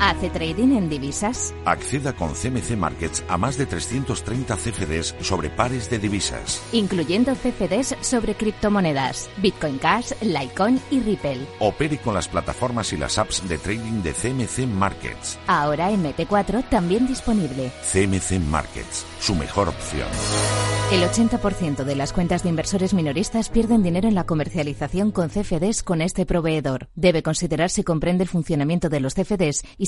¿Hace trading en divisas? Acceda con CMC Markets a más de 330 CFDs sobre pares de divisas. Incluyendo CFDs sobre criptomonedas, Bitcoin Cash, Litecoin y Ripple. Opere con las plataformas y las apps de trading de CMC Markets. Ahora MT4 también disponible. CMC Markets, su mejor opción. El 80% de las cuentas de inversores minoristas pierden dinero en la comercialización con CFDs con este proveedor. Debe considerar si comprende el funcionamiento de los CFDs y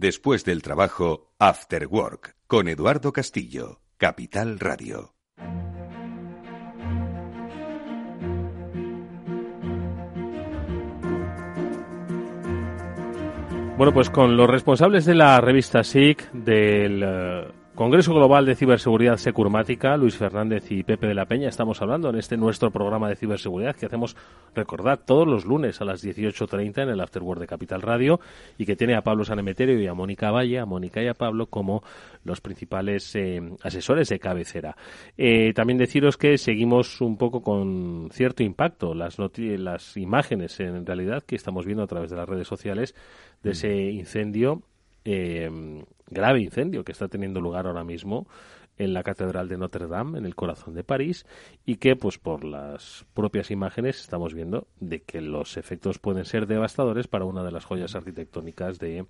Después del trabajo, After Work, con Eduardo Castillo, Capital Radio. Bueno, pues con los responsables de la revista SIC, del eh, Congreso Global de Ciberseguridad Securmática, Luis Fernández y Pepe de la Peña, estamos hablando en este nuestro programa de ciberseguridad que hacemos, recordad, todos los lunes a las 18.30 en el Afterword de Capital Radio y que tiene a Pablo Sanemeterio y a Mónica Valle, a Mónica y a Pablo como los principales eh, asesores de cabecera. Eh, también deciros que seguimos un poco con cierto impacto las, las imágenes en realidad que estamos viendo a través de las redes sociales de ese incendio eh, grave incendio que está teniendo lugar ahora mismo en la Catedral de Notre Dame, en el corazón de París, y que, pues por las propias imágenes, estamos viendo de que los efectos pueden ser devastadores para una de las joyas arquitectónicas de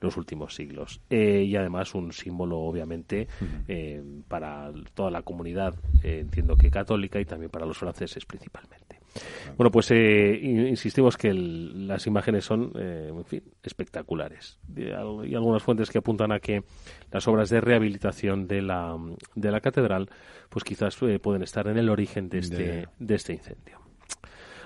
los últimos siglos. Eh, y además un símbolo, obviamente, eh, para toda la comunidad, eh, entiendo que católica, y también para los franceses principalmente. Bueno, pues eh, insistimos que las imágenes son, eh, en fin, espectaculares. Y algunas fuentes que apuntan a que las obras de rehabilitación de la, de la catedral, pues quizás eh, pueden estar en el origen de este, de este incendio.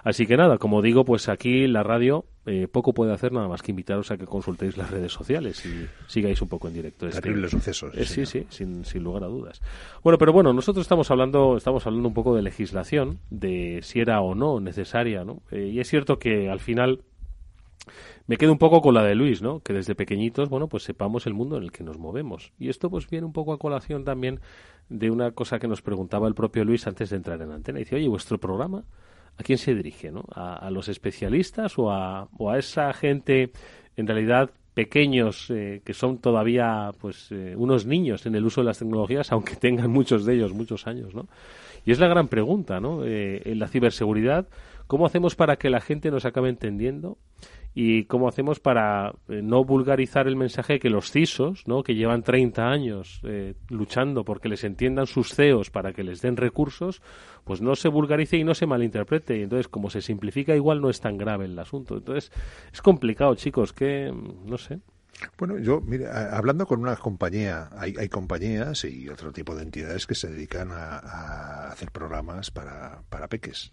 Así que nada, como digo, pues aquí la radio eh, poco puede hacer nada más que invitaros a que consultéis las redes sociales y sigáis un poco en directo. Este Terribles sucesos. Eh, sí, sí, sin, sin, lugar a dudas. Bueno, pero bueno, nosotros estamos hablando, estamos hablando un poco de legislación, de si era o no necesaria, ¿no? Eh, y es cierto que al final me quedo un poco con la de Luis, ¿no? Que desde pequeñitos, bueno, pues sepamos el mundo en el que nos movemos. Y esto pues viene un poco a colación también de una cosa que nos preguntaba el propio Luis antes de entrar en antena. Dice, oye, vuestro programa ¿a quién se dirige? ¿no? ¿A, los especialistas o a, o a, esa gente, en realidad, pequeños, eh, que son todavía pues eh, unos niños en el uso de las tecnologías, aunque tengan muchos de ellos muchos años? ¿no? Y es la gran pregunta, ¿no? Eh, en la ciberseguridad, ¿cómo hacemos para que la gente nos acabe entendiendo? Y cómo hacemos para eh, no vulgarizar el mensaje que los CISOs, ¿no? que llevan 30 años eh, luchando porque les entiendan sus CEOs para que les den recursos, pues no se vulgarice y no se malinterprete. Y entonces, como se simplifica, igual no es tan grave el asunto. Entonces, es complicado, chicos, que no sé. Bueno, yo, mire, hablando con una compañía, hay, hay, compañías y otro tipo de entidades que se dedican a, a hacer programas para, para peques,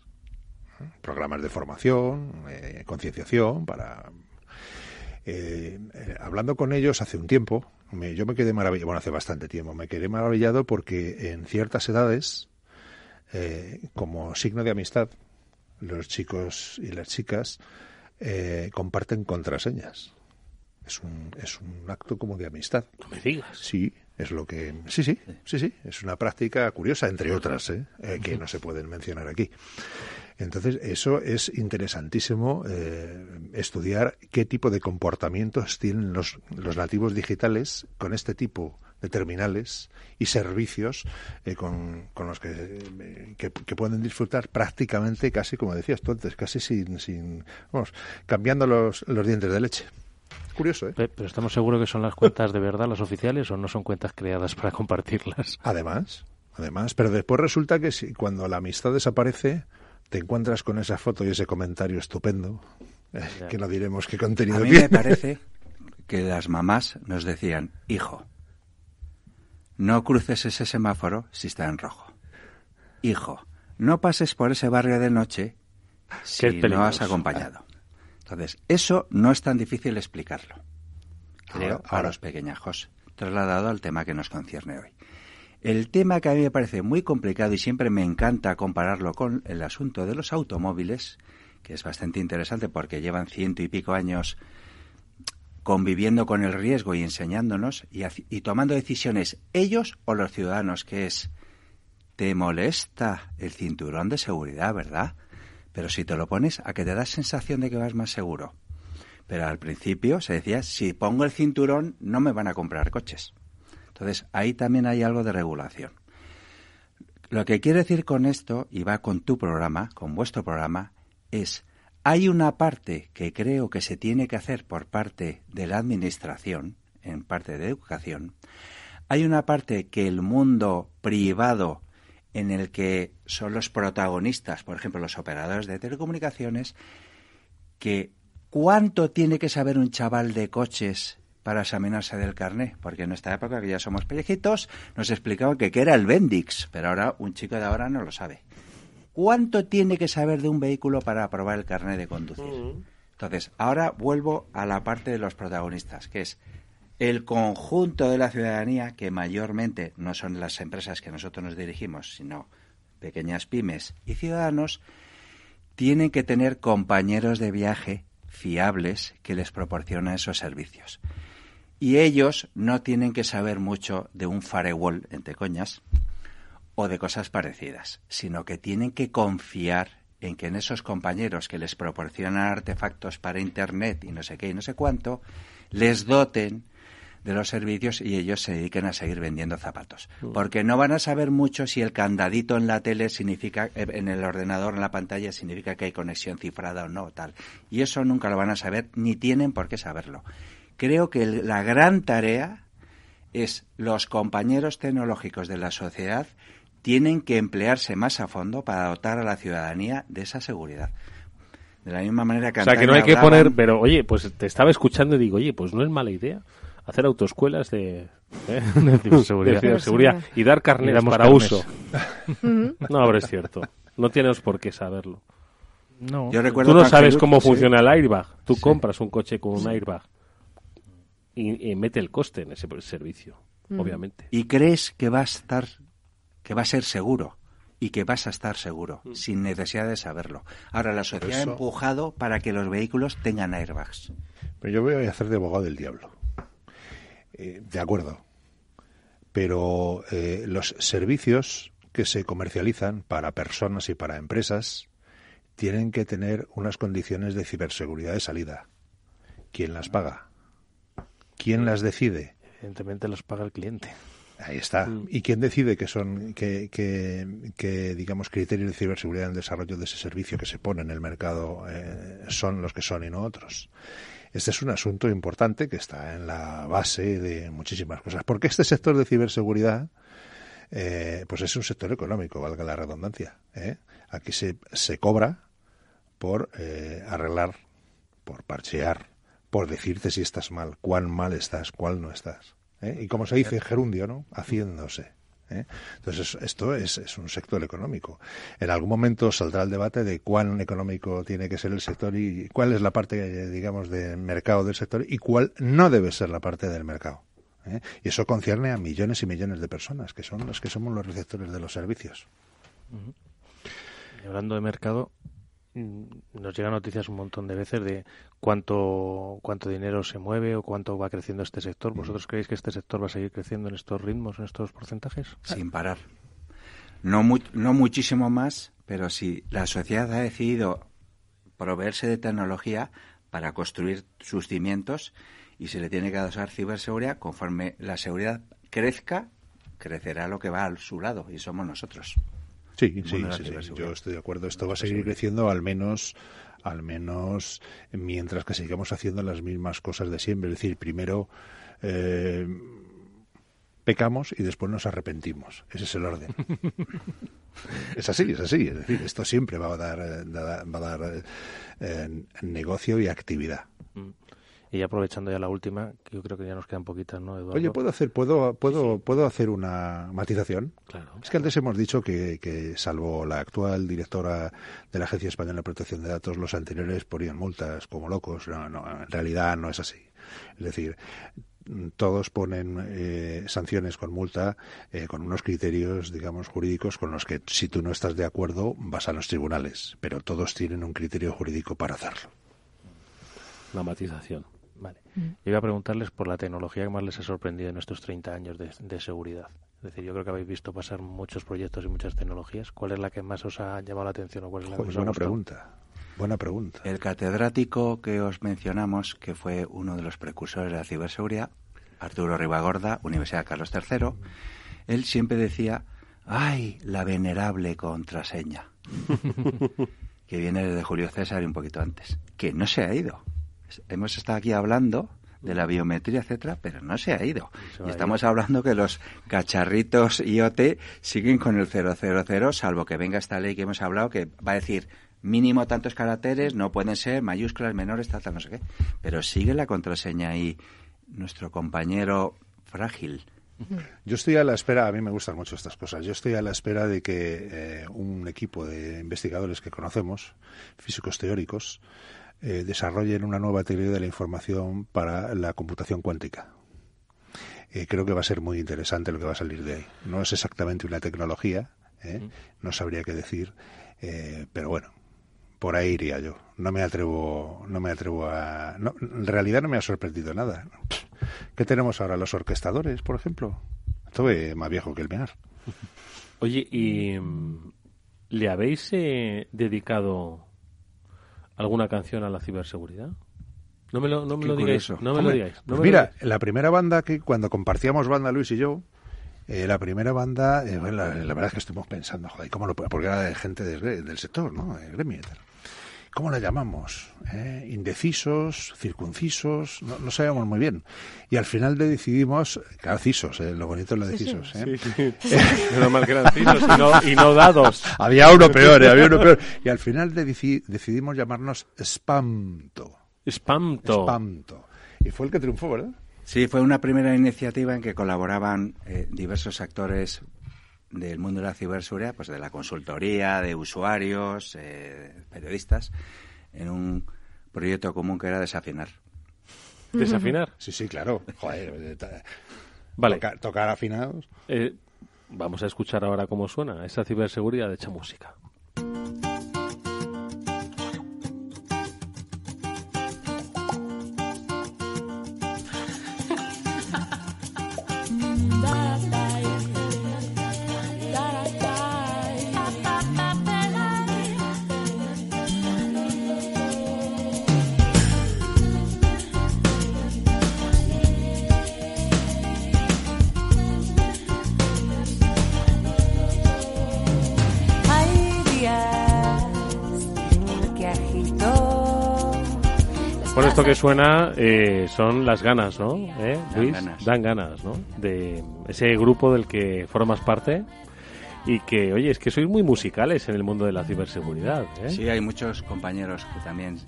programas de formación, eh, concienciación, para... Eh, eh, hablando con ellos hace un tiempo, yo me quedé maravillado, bueno, hace bastante tiempo, me quedé maravillado porque en ciertas edades, como signo de amistad, los chicos y las chicas comparten contraseñas. Es un, es un acto como de amistad. No me digas. Sí, es lo que. Sí, sí, sí, sí. Es una práctica curiosa, entre otras, que no se pueden mencionar aquí. Entonces, eso es interesantísimo eh, estudiar qué tipo de comportamientos tienen los, los nativos digitales con este tipo de terminales y servicios eh, con, con, los que, que, pueden disfrutar prácticamente casi, como decías tú antes, casi sin, sin vamos, cambiando los, los dientes de leche. Curioso, ¿eh? Pero estamos seguros que son las cuentas de verdad, las oficiales, o no son cuentas creadas para compartirlas. Además, además, pero después resulta que si, cuando la amistad desaparece, te encuentras con esa foto y ese comentario estupendo, eh, que no diremos qué contenido A mí me parece que las mamás nos decían, hijo, no cruces ese semáforo si está en rojo. Hijo, no pases por ese barrio de noche si no has acompañado. Entonces, eso no es tan difícil explicarlo, creo, a los pequeñajos, trasladado al tema que nos concierne hoy. El tema que a mí me parece muy complicado y siempre me encanta compararlo con el asunto de los automóviles, que es bastante interesante porque llevan ciento y pico años conviviendo con el riesgo y enseñándonos y, tomando decisiones ellos o los ciudadanos, que es, te molesta el cinturón de seguridad, ¿verdad? Pero si te lo pones, a que te da sensación de que vas más seguro. Pero al principio se decía, si pongo el cinturón no me van a comprar coches. Entonces, ahí también hay algo de regulación. Lo que quiero decir con esto, y va con tu programa, con vuestro programa, es, hay una parte que creo que se tiene que hacer por parte de la Administración, en parte de educación, hay una parte que el mundo privado en el que son los protagonistas, por ejemplo, los operadores de telecomunicaciones, que cuánto tiene que saber un chaval de coches para examinarse del carné, porque en esta época que ya somos pellejitos, nos explicaban que, que era el Bendix, pero ahora un chico de ahora no lo sabe. ¿Cuánto tiene que saber de un vehículo para aprobar el carné de conducir? Entonces, ahora vuelvo a la parte de los protagonistas, que es el conjunto de la ciudadanía, que mayormente no son las empresas que nosotros nos dirigimos, sino pequeñas pymes y ciudadanos, tienen que tener compañeros de viaje fiables que les proporcionen esos servicios. Y ellos no tienen que saber mucho de un firewall, entre coñas, o de cosas parecidas, sino que tienen que confiar en que en esos compañeros que les proporcionan artefactos para Internet y no sé qué y no sé cuánto, les doten de los servicios y ellos se dediquen a seguir vendiendo zapatos. Mm. Porque no van a saber mucho si el candadito en la tele significa, eh, en el ordenador, en la pantalla, significa que hay conexión cifrada o no, tal. Y eso nunca lo van a saber, ni tienen por qué saberlo. Creo que el- la gran tarea es los compañeros tecnológicos de la sociedad tienen que emplearse más a fondo para dotar a la ciudadanía de esa seguridad. De la misma manera que O sea, que no hay que poner, pero oye, pues te estaba escuchando y digo, oye, pues no es mala idea hacer autoescuelas de, ¿eh? de ciberseguridad. ciberseguridad y dar damos para uso. no, pero es cierto. No tienes por qué saberlo. No. Yo recuerdo Tú no sabes cómo sí. funciona el airbag. Tú Sí. compras un coche con un airbag y, y mete el coste en ese servicio, Mm. obviamente. y crees que va a estar que va a ser seguro y que vas a estar seguro sin necesidad de saberlo. Ahora la sociedad ha empujado para que los vehículos tengan airbags. Pero yo voy a hacer de abogado del diablo. Eh, de acuerdo. Pero eh, los servicios que se comercializan para personas y para empresas tienen que tener unas condiciones de ciberseguridad de salida. ¿Quién las paga? ¿Quién las decide? Evidentemente los paga el cliente. Ahí está. ¿Y quién decide que son, que, que, que, digamos, criterios de ciberseguridad en el desarrollo de ese servicio que se pone en el mercado eh, son los que son y no otros? Este es un asunto importante que está en la base de muchísimas cosas. Porque este sector de ciberseguridad, eh, pues es un sector económico, valga la redundancia. ¿eh? Aquí se, se cobra por eh, arreglar, por parchear, por decirte si estás mal, cuán mal estás, cuál no estás. ¿eh? Y como se dice en gerundio, ¿no? Haciéndose. ¿eh? Entonces, esto es, un sector económico. En algún momento saldrá el debate de cuán económico tiene que ser el sector y cuál es la parte, digamos, del mercado del sector y cuál no debe ser la parte del mercado. ¿eh? Y eso concierne a millones y millones de personas, que son los que somos los receptores de los servicios. Y hablando de mercado, nos llegan noticias un montón de veces de cuánto cuánto dinero se mueve o cuánto va creciendo este sector. ¿Vosotros creéis que este sector va a seguir creciendo en estos ritmos, en estos porcentajes? sin parar. No, mu- no muchísimo más, pero si la sociedad ha decidido proveerse de tecnología para construir sus cimientos y se le tiene que dar ciberseguridad, conforme la seguridad crezca, crecerá lo que va a su lado y somos nosotros. Sí, sí, sí, sí, yo estoy de acuerdo. Esto va a seguir creciendo al menos, al menos mientras que sigamos haciendo las mismas cosas de siempre. Es decir, primero eh, pecamos y después nos arrepentimos. Ese es el orden. es así, es así. Es decir, esto siempre va a dar, eh, va a dar eh, negocio y actividad. Y aprovechando ya la última, que yo creo que ya nos quedan poquitas, ¿no, Eduardo? Oye, ¿puedo hacer, puedo, puedo, puedo hacer una matización? Claro. Es que antes hemos dicho que, que salvo la actual directora de la Agencia Española de Protección de Datos, los anteriores ponían multas como locos. No, no, en realidad no es así. Es decir, todos ponen eh, sanciones con multa eh, con unos criterios, digamos, jurídicos con los que si tú no estás de acuerdo vas a los tribunales, pero todos tienen un criterio jurídico para hacerlo. Una matización. Vale. Yo iba a preguntarles por la tecnología que más les ha sorprendido en estos 30 años de, de seguridad. Es decir, yo creo que habéis visto pasar muchos proyectos y muchas tecnologías. ¿Cuál es la que más os ha llamado la atención o cuál es la que Joder, os ha buena gustado? pregunta. Buena pregunta. El catedrático que os mencionamos, que fue uno de los precursores de la ciberseguridad, Arturo Ribagorda, Universidad Carlos III, él siempre decía, ¡Ay! La venerable contraseña. que viene desde Julio César y un poquito antes. Que no se ha ido. Hemos estado aquí hablando de la biometría, etcétera, pero no se ha ido. y estamos hablando que los cacharritos IoT siguen con el 000, salvo que venga esta ley que hemos hablado que va a decir mínimo tantos caracteres, no pueden ser mayúsculas menores, tal, tal, no sé qué. Pero sigue la contraseña y nuestro compañero frágil. Yo estoy a la espera, a mí me gustan mucho estas cosas, yo estoy a la espera de que eh, un equipo de investigadores que conocemos, físicos teóricos, eh, desarrollen una nueva teoría de la información para la computación cuántica. Eh, creo que va a ser muy interesante lo que va a salir de ahí. No es exactamente una tecnología, ¿eh? no sabría qué decir, pero bueno, por ahí iría yo. No me atrevo, no me atrevo a. en realidad no me ha sorprendido nada. ¿Qué tenemos ahora? Los orquestadores, por ejemplo. Esto es más viejo que el mear. Oye, ¿y mm, le habéis dedicado alguna canción a la ciberseguridad? No me lo, no me lo digáis. No me lo digáis. Pues mira, la primera banda que cuando compartíamos banda Luis y yo, eh, la primera banda, eh, la, verdad es que estuvimos pensando, joder, ¿cómo lo Porque era de gente del sector, ¿no? El gremio ¿Cómo la llamamos? ¿Eh? Indecisos, circuncisos, no, no, sabíamos muy bien. Y al final decidimos, claro, cisos, ¿eh? lo bonito es lo de cisos. ¿eh? Sí, sí. Menos mal que eran cisos y no, y no dados. había uno peor, ¿eh? había uno peor. Y al final decidimos llamarnos Spamto. Spamto. Spamto. Y fue el que triunfó, ¿verdad? Sí, fue una primera iniciativa en que colaboraban eh, diversos actores del mundo de la ciberseguridad, pues de la consultoría, de usuarios, eh, periodistas, en un proyecto común que era desafinar. ¿Desafinar? Sí, sí, claro. Joder, vale. tocar afinados. Eh, vamos a escuchar ahora cómo suena esa ciberseguridad hecha música. Esto que suena eh, son las ganas, ¿no? ¿Eh, Luis? Dan ganas. ¿no? De ese grupo del que formas parte y que, oye, es que sois muy musicales en el mundo de la ciberseguridad. ¿eh? Sí, hay muchos compañeros que también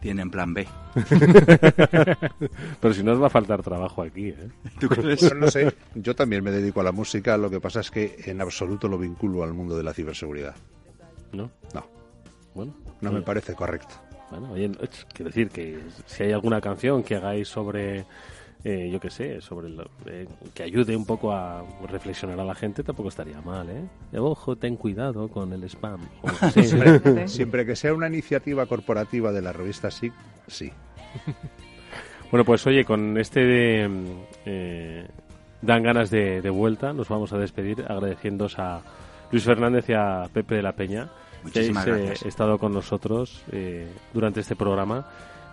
tienen plan B. Pero si no os va a faltar trabajo aquí, ¿eh? ¿Tú crees? no sé, yo también me dedico a la música, lo que pasa es que en absoluto lo vinculo al mundo de la ciberseguridad. ¿No? No. Bueno. No me parece correcto. Bueno, oye, quiero decir que si hay alguna canción que hagáis sobre, eh, yo qué sé, sobre eh, que ayude un poco a reflexionar a la gente, tampoco estaría mal, ¿eh? ojo, ten cuidado con el spam. siempre, que sea una iniciativa corporativa de la revista SIC, sí. bueno, pues oye, con este de, eh, dan ganas de, de vuelta, nos vamos a despedir agradeciéndos a Luis Fernández y a Pepe de la Peña Muchísimas que habéis estado con nosotros eh, durante este programa,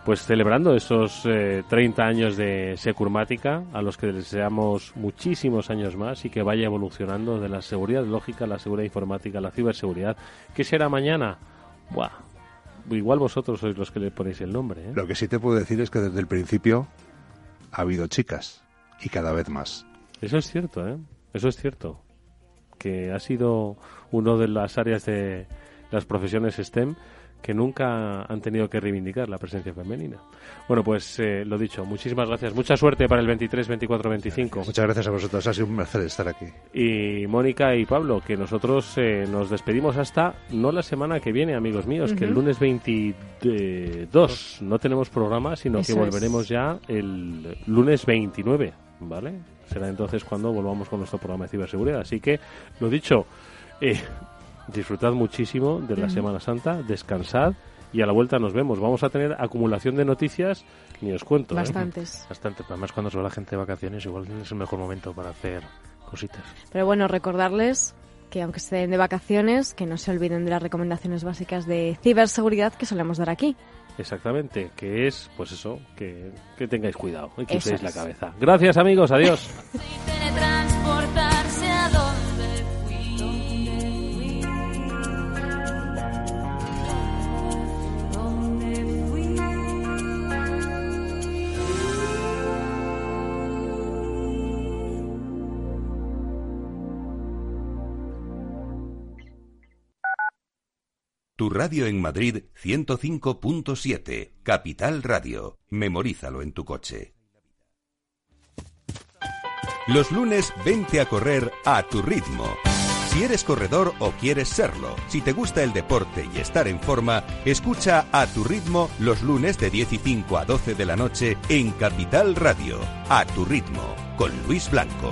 pues celebrando esos 30 eh, años de Securmática, a los que deseamos muchísimos años más y que vaya evolucionando de la seguridad lógica, la seguridad informática, la ciberseguridad. ¿Qué será mañana? Buah, igual vosotros sois los que le ponéis el nombre. ¿eh? Lo que sí te puedo decir es que desde el principio ha habido chicas y cada vez más. Eso es cierto, ¿eh? Eso es cierto. Que ha sido uno de las áreas de, las profesiones STEM que nunca han tenido que reivindicar la presencia femenina. Bueno, pues eh, lo dicho, muchísimas gracias. Mucha suerte para el 23, 24, 25. Muchas gracias a vosotros, ha sido un placer estar aquí. Y Mónica y Pablo, que nosotros eh, nos despedimos hasta, no la semana que viene, amigos míos, que el lunes 22 no tenemos programa, sino que volveremos ya el lunes 29, ¿vale? Será entonces cuando volvamos con nuestro programa de ciberseguridad. Así que, lo dicho, eh, disfrutad muchísimo de la Semana Santa, descansad y a la vuelta nos vemos. Vamos a tener acumulación de noticias, ni os cuento. ¿eh? Bastantes. Bastante. Además, cuando se va la gente de vacaciones, igual es el mejor momento para hacer cositas. Pero bueno, recordarles que aunque estén de vacaciones, que no se olviden de las recomendaciones básicas de ciberseguridad que solemos dar aquí. Exactamente, que es, pues eso, que, tengáis cuidado y que uséis la cabeza. Gracias amigos, adiós. Tu radio en Madrid 105.7, Capital Radio. Memorízalo en tu coche. Los lunes vente a correr a tu ritmo. Si eres corredor o quieres serlo, si te gusta el deporte y estar en forma, escucha a tu ritmo los lunes de 10 y 5 a 12 de la noche en Capital Radio. A tu ritmo, con Luis Blanco.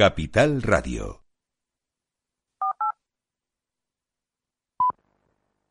Capital Radio.